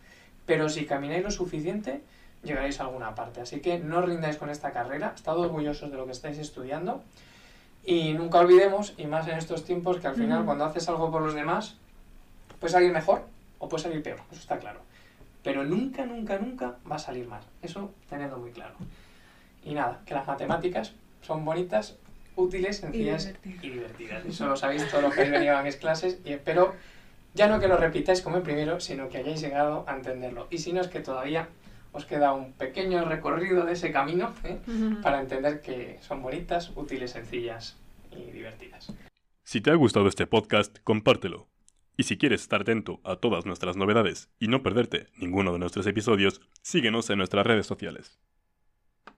Pero si camináis lo suficiente, llegaréis a alguna parte. Así que no os rindáis con esta carrera. Estad orgullosos de lo que estáis estudiando. Y nunca olvidemos, y más en estos tiempos, que al final cuando haces algo por los demás, puede salir mejor o puede salir peor. Eso está claro. Pero nunca, nunca, nunca va a salir mal. Eso tenedlo muy claro. Y nada, que las matemáticas son bonitas, útiles, sencillas divertidas. y divertidas. Eso lo sabéis todos los que habéis venido a mis clases y espero Ya no que lo repitáis como el primero, sino que hayáis llegado a entenderlo. Y si no es que todavía os queda un pequeño recorrido de ese camino ¿eh? para entender que son bonitas, útiles, sencillas y divertidas. Si te ha gustado este podcast, compártelo. Y si quieres estar atento a todas nuestras novedades y no perderte ninguno de nuestros episodios, síguenos en nuestras redes sociales.